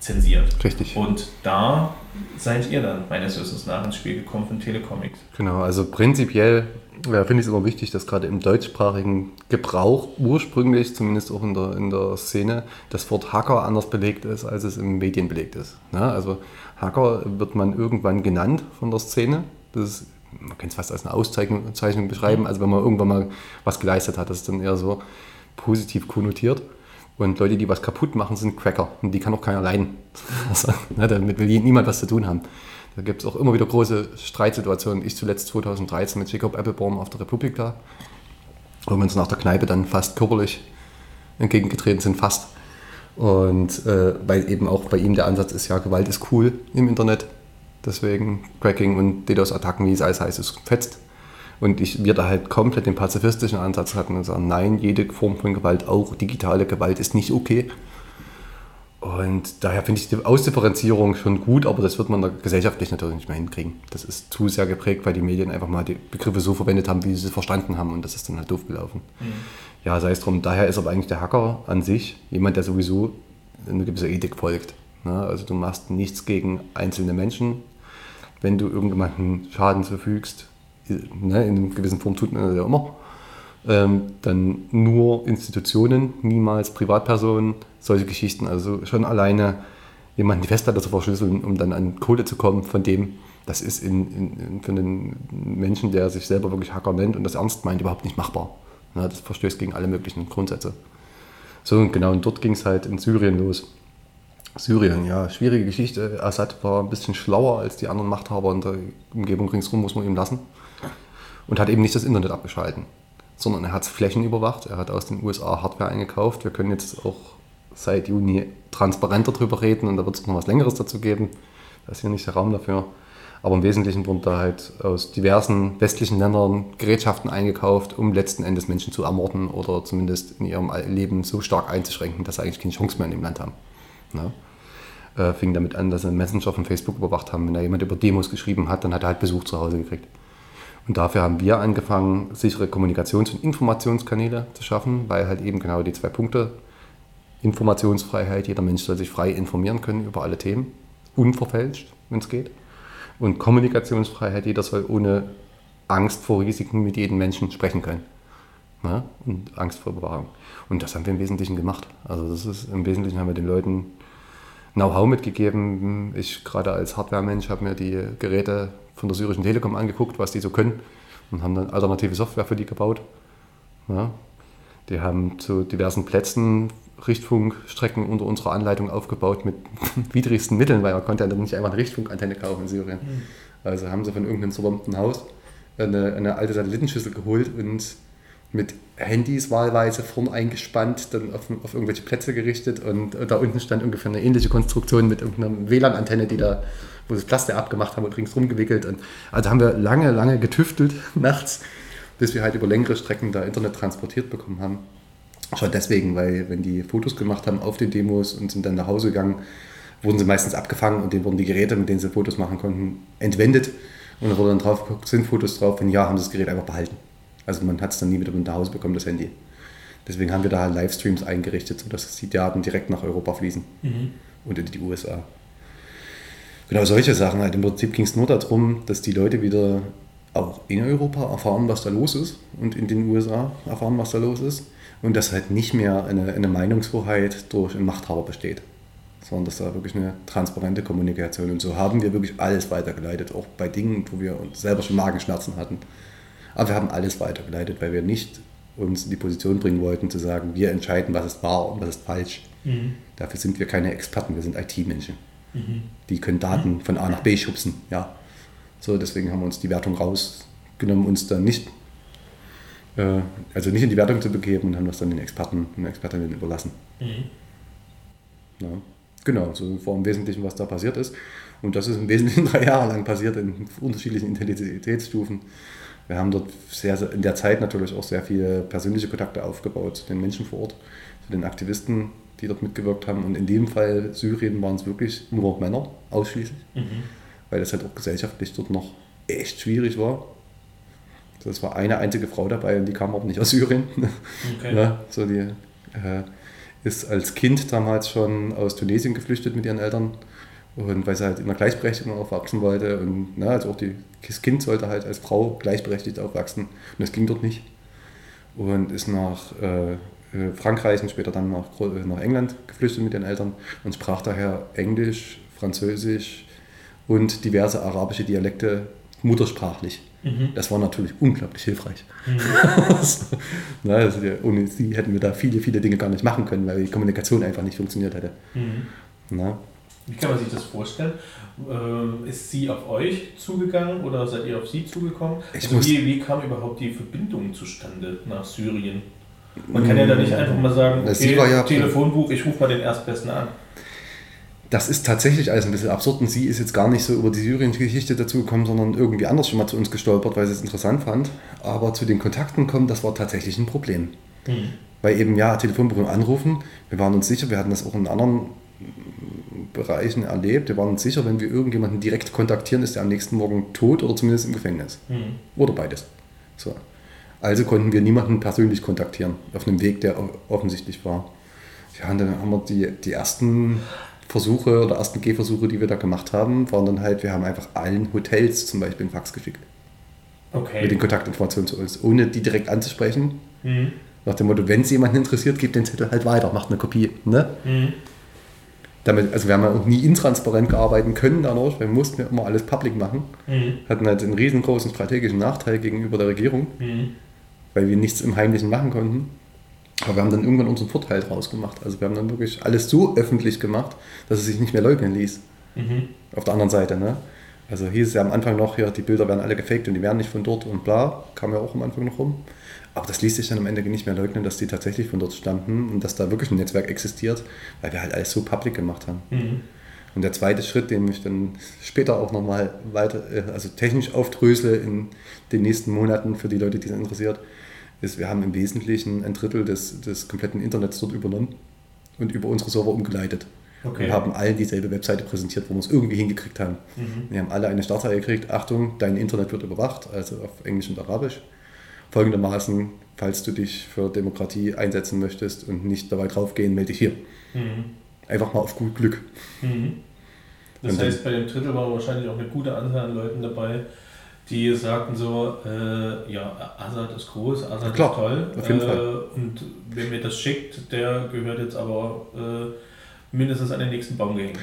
Speaker 1: zensiert.
Speaker 2: Richtig.
Speaker 1: Und da seid ihr dann meines Wissens nach ins Spiel gekommen von Telecomics.
Speaker 2: Genau, also prinzipiell ja, finde ich es immer wichtig, dass gerade im deutschsprachigen Gebrauch ursprünglich, zumindest auch in der, in der Szene, das Wort Hacker anders belegt ist, als es im Medien belegt ist. Ja, also Hacker wird man irgendwann genannt von der Szene. Das ist, man kann es fast als eine Auszeichnung beschreiben. Also wenn man irgendwann mal was geleistet hat, das ist dann eher so positiv konnotiert. Und Leute, die was kaputt machen, sind Cracker. Und die kann auch keiner leiden. Also, ne, damit will niemand was zu tun haben. Da gibt es auch immer wieder große Streitsituationen. Ich zuletzt 2013 mit Jacob Applebaum auf der Republika, wo wir uns nach der Kneipe dann fast körperlich entgegengetreten sind, fast. Und äh, weil eben auch bei ihm der Ansatz ist, ja, Gewalt ist cool im Internet. Deswegen Cracking und DDoS-Attacken, wie es alles heißt, ist fetzt. Und ich, wir da halt komplett den pazifistischen Ansatz hatten und sagen, nein, jede Form von Gewalt, auch digitale Gewalt, ist nicht okay. Und daher finde ich die Ausdifferenzierung schon gut, aber das wird man gesellschaftlich natürlich nicht mehr hinkriegen. Das ist zu sehr geprägt, weil die Medien einfach mal die Begriffe so verwendet haben, wie sie sie verstanden haben und das ist dann halt doof gelaufen. Mhm. Ja, sei es drum, daher ist aber eigentlich der Hacker an sich jemand, der sowieso eine gewisse Ethik folgt. Ne? Also du machst nichts gegen einzelne Menschen. Wenn du irgendjemanden Schaden zufügst, ne, in einer gewissen Form tut man das ja immer, ähm, dann nur Institutionen, niemals Privatpersonen, solche Geschichten. Also schon alleine jemanden die Festplatte zu verschlüsseln, um dann an Kohle zu kommen, von dem, das ist in, in, für einen Menschen, der sich selber wirklich Hacker nennt und das ernst meint, überhaupt nicht machbar. Ja, das verstößt gegen alle möglichen Grundsätze. So, und genau, und dort ging es halt in Syrien los. Syrien, ja, schwierige Geschichte. Assad war ein bisschen schlauer als die anderen Machthaber in der Umgebung ringsherum, muss man ihm lassen. Und hat eben nicht das Internet abgeschalten sondern er hat Flächen überwacht. Er hat aus den USA Hardware eingekauft. Wir können jetzt auch seit Juni transparenter darüber reden und da wird es noch was Längeres dazu geben. Da ist hier nicht der Raum dafür. Aber im Wesentlichen wurden da halt aus diversen westlichen Ländern Gerätschaften eingekauft, um letzten Endes Menschen zu ermorden oder zumindest in ihrem Leben so stark einzuschränken, dass sie eigentlich keine Chance mehr in dem Land haben. Ja. Äh, fing damit an, dass sie Messenger von Facebook überwacht haben. Wenn da jemand über Demos geschrieben hat, dann hat er halt Besuch zu Hause gekriegt. Und dafür haben wir angefangen, sichere Kommunikations- und Informationskanäle zu schaffen, weil halt eben genau die zwei Punkte Informationsfreiheit, jeder Mensch soll sich frei informieren können über alle Themen, unverfälscht, wenn es geht. Und Kommunikationsfreiheit, jeder soll ohne Angst vor Risiken mit jedem Menschen sprechen können. Ja? Und Angst vor Bewahrung. Und das haben wir im Wesentlichen gemacht. Also das ist im Wesentlichen haben wir den Leuten Know-how mitgegeben. Ich gerade als Hardware-Mensch habe mir die Geräte von der syrischen Telekom angeguckt, was die so können und haben dann alternative Software für die gebaut. Ja. Die haben zu diversen Plätzen Richtfunkstrecken unter unserer Anleitung aufgebaut mit widrigsten Mitteln, weil man konnte ja nicht einfach eine Richtfunkantenne kaufen in Syrien. Mhm. Also haben sie von irgendeinem zerbombten Haus eine, eine alte Satellitenschüssel geholt und mit Handys wahlweise vorn eingespannt, dann auf, auf, irgendwelche Plätze gerichtet und da unten stand ungefähr eine ähnliche Konstruktion mit irgendeiner WLAN-Antenne, die da, wo sie das Plaster abgemacht haben und ringsrum gewickelt. Und also haben wir lange, lange getüftelt nachts, bis wir halt über längere Strecken da Internet transportiert bekommen haben. Schon deswegen, weil wenn die Fotos gemacht haben auf den Demos und sind dann nach Hause gegangen, wurden sie meistens abgefangen und denen wurden die Geräte, mit denen sie Fotos machen konnten, entwendet. Und da wurde dann drauf geguckt, sind Fotos drauf, wenn ja, haben sie das Gerät einfach behalten. Also man hat es dann nie wieder mit nach Hause bekommen, das Handy. Deswegen haben wir da Livestreams eingerichtet, sodass die Daten direkt nach Europa fließen mhm. und in die USA. Genau solche Sachen. Halt. Im Prinzip ging es nur darum, dass die Leute wieder auch in Europa erfahren, was da los ist und in den USA erfahren, was da los ist. Und dass halt nicht mehr eine, eine Meinungshoheit durch einen Machthaber besteht, sondern dass da wirklich eine transparente Kommunikation und so haben wir wirklich alles weitergeleitet, auch bei Dingen, wo wir uns selber schon Magenschmerzen hatten. Aber wir haben alles weitergeleitet, weil wir nicht uns in die Position bringen wollten, zu sagen, wir entscheiden, was ist wahr und was ist falsch. Mhm. Dafür sind wir keine Experten, wir sind IT-Menschen. Mhm. Die können Daten mhm. von A nach B schubsen. Ja. So, deswegen haben wir uns die Wertung rausgenommen, uns dann nicht, äh, also nicht in die Wertung zu begeben und haben das dann den Experten und Expertinnen überlassen. Mhm. Ja. Genau, so war im Wesentlichen, was da passiert ist. Und das ist im Wesentlichen drei Jahre lang passiert in unterschiedlichen Intensitätsstufen. Wir haben dort sehr, sehr, in der Zeit natürlich auch sehr viele persönliche Kontakte aufgebaut zu den Menschen vor Ort, zu den Aktivisten, die dort mitgewirkt haben. Und in dem Fall Syrien waren es wirklich nur Männer ausschließlich, mhm. weil das halt auch gesellschaftlich dort noch echt schwierig war. Das war eine einzige Frau dabei und die kam aber nicht aus Syrien. Okay. ja, so die äh, ist als Kind damals schon aus Tunesien geflüchtet mit ihren Eltern und weil sie halt in der Gleichberechtigung aufwachsen wollte und na, also auch die, das Kind sollte halt als Frau gleichberechtigt aufwachsen und das ging dort nicht. Und ist nach äh, äh Frankreich und später dann nach, nach England geflüchtet mit den Eltern und sprach daher Englisch, Französisch und diverse arabische Dialekte muttersprachlich. Mhm. Das war natürlich unglaublich hilfreich. Mhm. Na, also, ohne sie hätten wir da viele, viele Dinge gar nicht machen können, weil die Kommunikation einfach nicht funktioniert hätte. Mhm.
Speaker 1: Na? Wie kann man sich das vorstellen? Ähm, ist sie auf euch zugegangen oder seid ihr auf sie zugekommen? Also wie, wie kam überhaupt die Verbindung zustande nach Syrien? Man kann ja da nicht einfach mal sagen, okay, ja Telefonbuch, ich rufe mal den Erstbesten an.
Speaker 2: Das ist tatsächlich alles ein bisschen absurd und sie ist jetzt gar nicht so über die Syrien-Geschichte dazugekommen, sondern irgendwie anders schon mal zu uns gestolpert, weil sie es interessant fand. Aber zu den Kontakten kommen, das war tatsächlich ein Problem. Mhm. Weil eben, ja, Telefonbuch anrufen, wir waren uns sicher, wir hatten das auch in anderen Bereichen erlebt. Wir waren uns sicher, wenn wir irgendjemanden direkt kontaktieren, ist er am nächsten Morgen tot oder zumindest im Gefängnis. Mhm. Oder beides. So. Also konnten wir niemanden persönlich kontaktieren, auf einem Weg, der offensichtlich war. Ja, und dann haben wir die, die ersten Versuche oder ersten Gehversuche, die wir da gemacht haben, waren dann halt, wir haben einfach allen Hotels zum Beispiel einen Fax geschickt. Okay. Mit den Kontaktinformationen zu uns, ohne die direkt anzusprechen. Mhm. Nach dem Motto, wenn es jemanden interessiert, gebt den Zettel halt weiter, macht eine Kopie. Ne? Mhm damit, also wir haben ja auch nie intransparent arbeiten können dadurch, wir mussten ja immer alles public machen. Mhm. Hatten halt einen riesengroßen strategischen Nachteil gegenüber der Regierung, mhm. weil wir nichts im Heimlichen machen konnten. Aber wir haben dann irgendwann unseren Vorteil draus gemacht. Also wir haben dann wirklich alles so öffentlich gemacht, dass es sich nicht mehr leugnen ließ. Mhm. Auf der anderen Seite, ne? Also hieß es ja am Anfang noch, hier, die Bilder werden alle gefaked und die werden nicht von dort und bla, kam ja auch am Anfang noch rum. Aber das ließ sich dann am Ende nicht mehr leugnen, dass die tatsächlich von dort stammten und dass da wirklich ein Netzwerk existiert, weil wir halt alles so public gemacht haben. Mhm. Und der zweite Schritt, den ich dann später auch nochmal weiter, äh, also technisch aufdrösle in den nächsten Monaten für die Leute, die es interessiert, ist, wir haben im Wesentlichen ein Drittel des, des kompletten Internets dort übernommen und über unsere Server umgeleitet. Okay. Und haben allen dieselbe Webseite präsentiert, wo wir es irgendwie hingekriegt haben. Mhm. Wir haben alle eine Startseite gekriegt, Achtung, dein Internet wird überwacht, also auf Englisch und Arabisch folgendermaßen, falls du dich für Demokratie einsetzen möchtest und nicht dabei draufgehen, melde dich hier. Mhm. Einfach mal auf gut Glück.
Speaker 1: Mhm. Das und heißt, bei dem Drittel war wahrscheinlich auch eine gute Anzahl an Leuten dabei, die sagten so, äh, ja, Assad ist groß, Assad
Speaker 2: Klar,
Speaker 1: ist toll.
Speaker 2: Auf jeden äh, Fall.
Speaker 1: Und wer mir das schickt, der gehört jetzt aber äh, mindestens an den nächsten Baum gehängt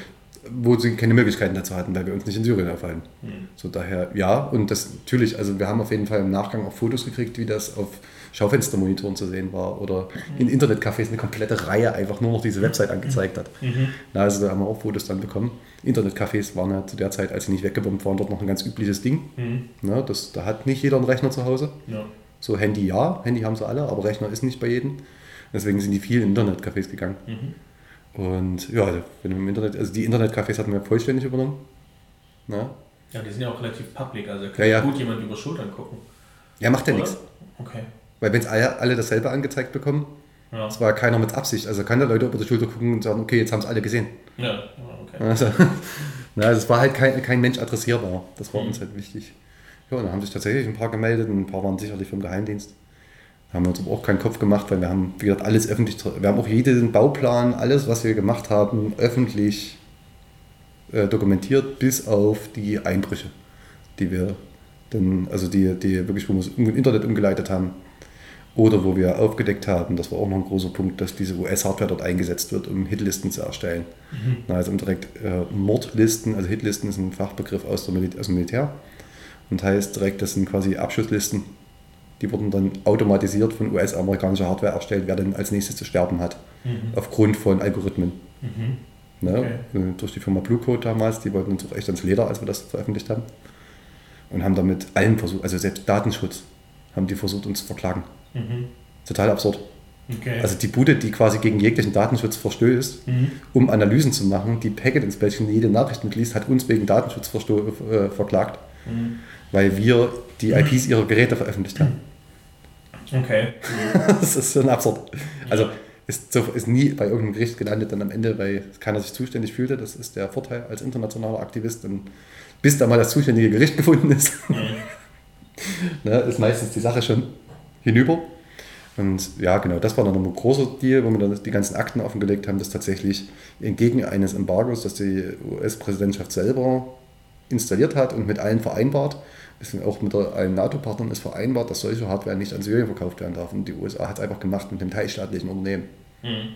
Speaker 2: wo sie keine Möglichkeiten dazu hatten, weil wir uns nicht in Syrien auffallen. Mhm. So daher ja, und das natürlich, also wir haben auf jeden Fall im Nachgang auch Fotos gekriegt, wie das auf Schaufenstermonitoren zu sehen war oder mhm. in Internetcafés eine komplette Reihe einfach nur noch diese Website angezeigt hat. Mhm. Na, also da haben wir auch Fotos dann bekommen. Internetcafés waren ja zu der Zeit, als sie nicht weggebombt waren, dort noch ein ganz übliches Ding. Mhm. Na, das, da hat nicht jeder einen Rechner zu Hause. Ja. So Handy ja, Handy haben sie alle, aber Rechner ist nicht bei jedem. Deswegen sind die viel in Internetcafés gegangen. Mhm. Und ja, wenn im Internet, also die Internetcafés hatten wir vollständig übernommen.
Speaker 1: Na? Ja, die sind ja auch relativ public, also kann ja, ja. gut jemand über Schultern gucken.
Speaker 2: Ja, macht ja nichts. Okay. Weil wenn es alle, alle dasselbe angezeigt bekommen, ja. das war keiner mit Absicht. Also kann der Leute über die Schulter gucken und sagen, okay, jetzt haben es alle gesehen. Ja, okay. Also, na, also es war halt kein, kein Mensch adressierbar. Das war mhm. uns halt wichtig. Ja, und dann haben sich tatsächlich ein paar gemeldet und ein paar waren sicherlich vom Geheimdienst haben wir uns aber auch keinen Kopf gemacht, weil wir haben, wie gesagt, alles öffentlich, wir haben auch jeden Bauplan, alles, was wir gemacht haben, öffentlich äh, dokumentiert, bis auf die Einbrüche, die wir dann, also die, die wirklich, wo wir es im Internet umgeleitet haben oder wo wir aufgedeckt haben, das war auch noch ein großer Punkt, dass diese US-Hardware dort eingesetzt wird, um Hitlisten zu erstellen. Mhm. Also um direkt äh, Mordlisten, also Hitlisten ist ein Fachbegriff aus, der Mil aus dem Militär und heißt direkt, das sind quasi Abschusslisten die wurden dann automatisiert von US-amerikanischer Hardware erstellt, wer dann als nächstes zu sterben hat, mhm. aufgrund von Algorithmen. Mhm. Ne? Okay. Äh, durch die Firma Blue Code damals, die wollten uns auch echt ans Leder, als wir das veröffentlicht haben. Und haben damit allen versucht, also selbst Datenschutz, haben die versucht, uns zu verklagen. Mhm. Total absurd. Okay. Also die Bude, die quasi gegen jeglichen Datenschutz verstößt, mhm. um Analysen zu machen, die Packet Inspection, die jede Nachricht mitliest, hat uns wegen Datenschutz äh, verklagt, mhm. weil wir die IPs ihrer Geräte veröffentlicht haben.
Speaker 1: Okay.
Speaker 2: das ist schon absurd. Also ist, so, ist nie bei irgendeinem Gericht gelandet dann am Ende, weil keiner sich zuständig fühlte. Das ist der Vorteil als internationaler Aktivist. Und bis da mal das zuständige Gericht gefunden ist, mhm. ne, ist meistens die Sache schon hinüber. Und ja, genau, das war dann ein großer Deal, wo wir dann die ganzen Akten offengelegt haben, dass tatsächlich entgegen eines Embargos, das die US-Präsidentschaft selber installiert hat und mit allen vereinbart, ist auch mit allen NATO-Partnern ist vereinbart, dass solche Hardware nicht an Syrien verkauft werden darf. Und die USA hat es einfach gemacht mit dem teilstaatlichen Unternehmen. Mhm.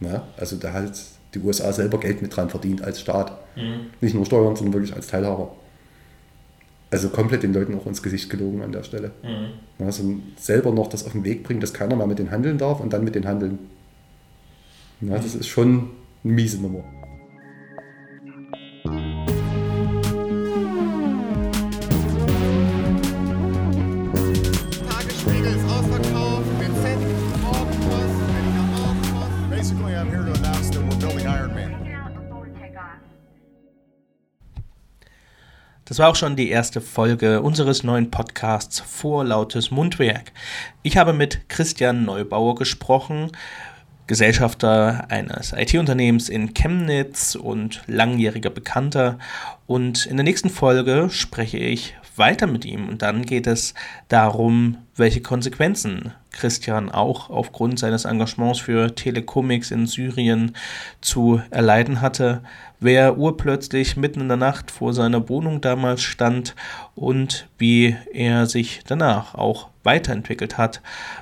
Speaker 2: Na, also da hat die USA selber Geld mit dran verdient als Staat. Mhm. Nicht nur Steuern, sondern wirklich als Teilhaber. Also komplett den Leuten auch ins Gesicht gelogen an der Stelle. Mhm. Also selber noch das auf den Weg bringen, dass keiner mehr mit den handeln darf und dann mit den handeln. Ja, das ist schon eine miese Nummer.
Speaker 1: Das war auch schon die erste Folge unseres neuen Podcasts Vorlautes Mundwerk. Ich habe mit Christian Neubauer gesprochen, Gesellschafter eines IT-Unternehmens in Chemnitz und langjähriger Bekannter. Und in der nächsten Folge spreche ich weiter mit ihm. Und dann geht es darum, welche Konsequenzen Christian auch aufgrund seines Engagements für Telecomics in Syrien zu erleiden hatte, wer urplötzlich mitten in der Nacht vor seiner Wohnung damals stand und wie er sich danach auch weiterentwickelt hat,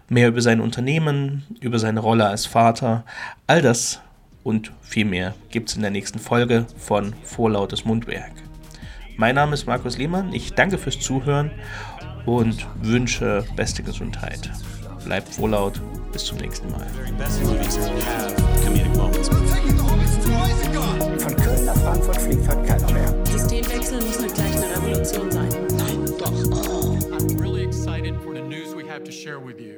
Speaker 1: mehr über sein Unternehmen, über seine Rolle als Vater, all das und viel mehr gibt es in der nächsten Folge von Vorlautes Mundwerk. Mein Name ist Markus Lehmann, ich danke fürs Zuhören und wünsche beste Gesundheit. Bleibt wohlaut, bis zum nächsten Mal.
Speaker 3: Von Köln nach Frankfurt fliegt halt keiner mehr. Systemwechsel muss nicht gleich eine Revolution sein. Nein, doch. I'm really excited for the news we have to share with you.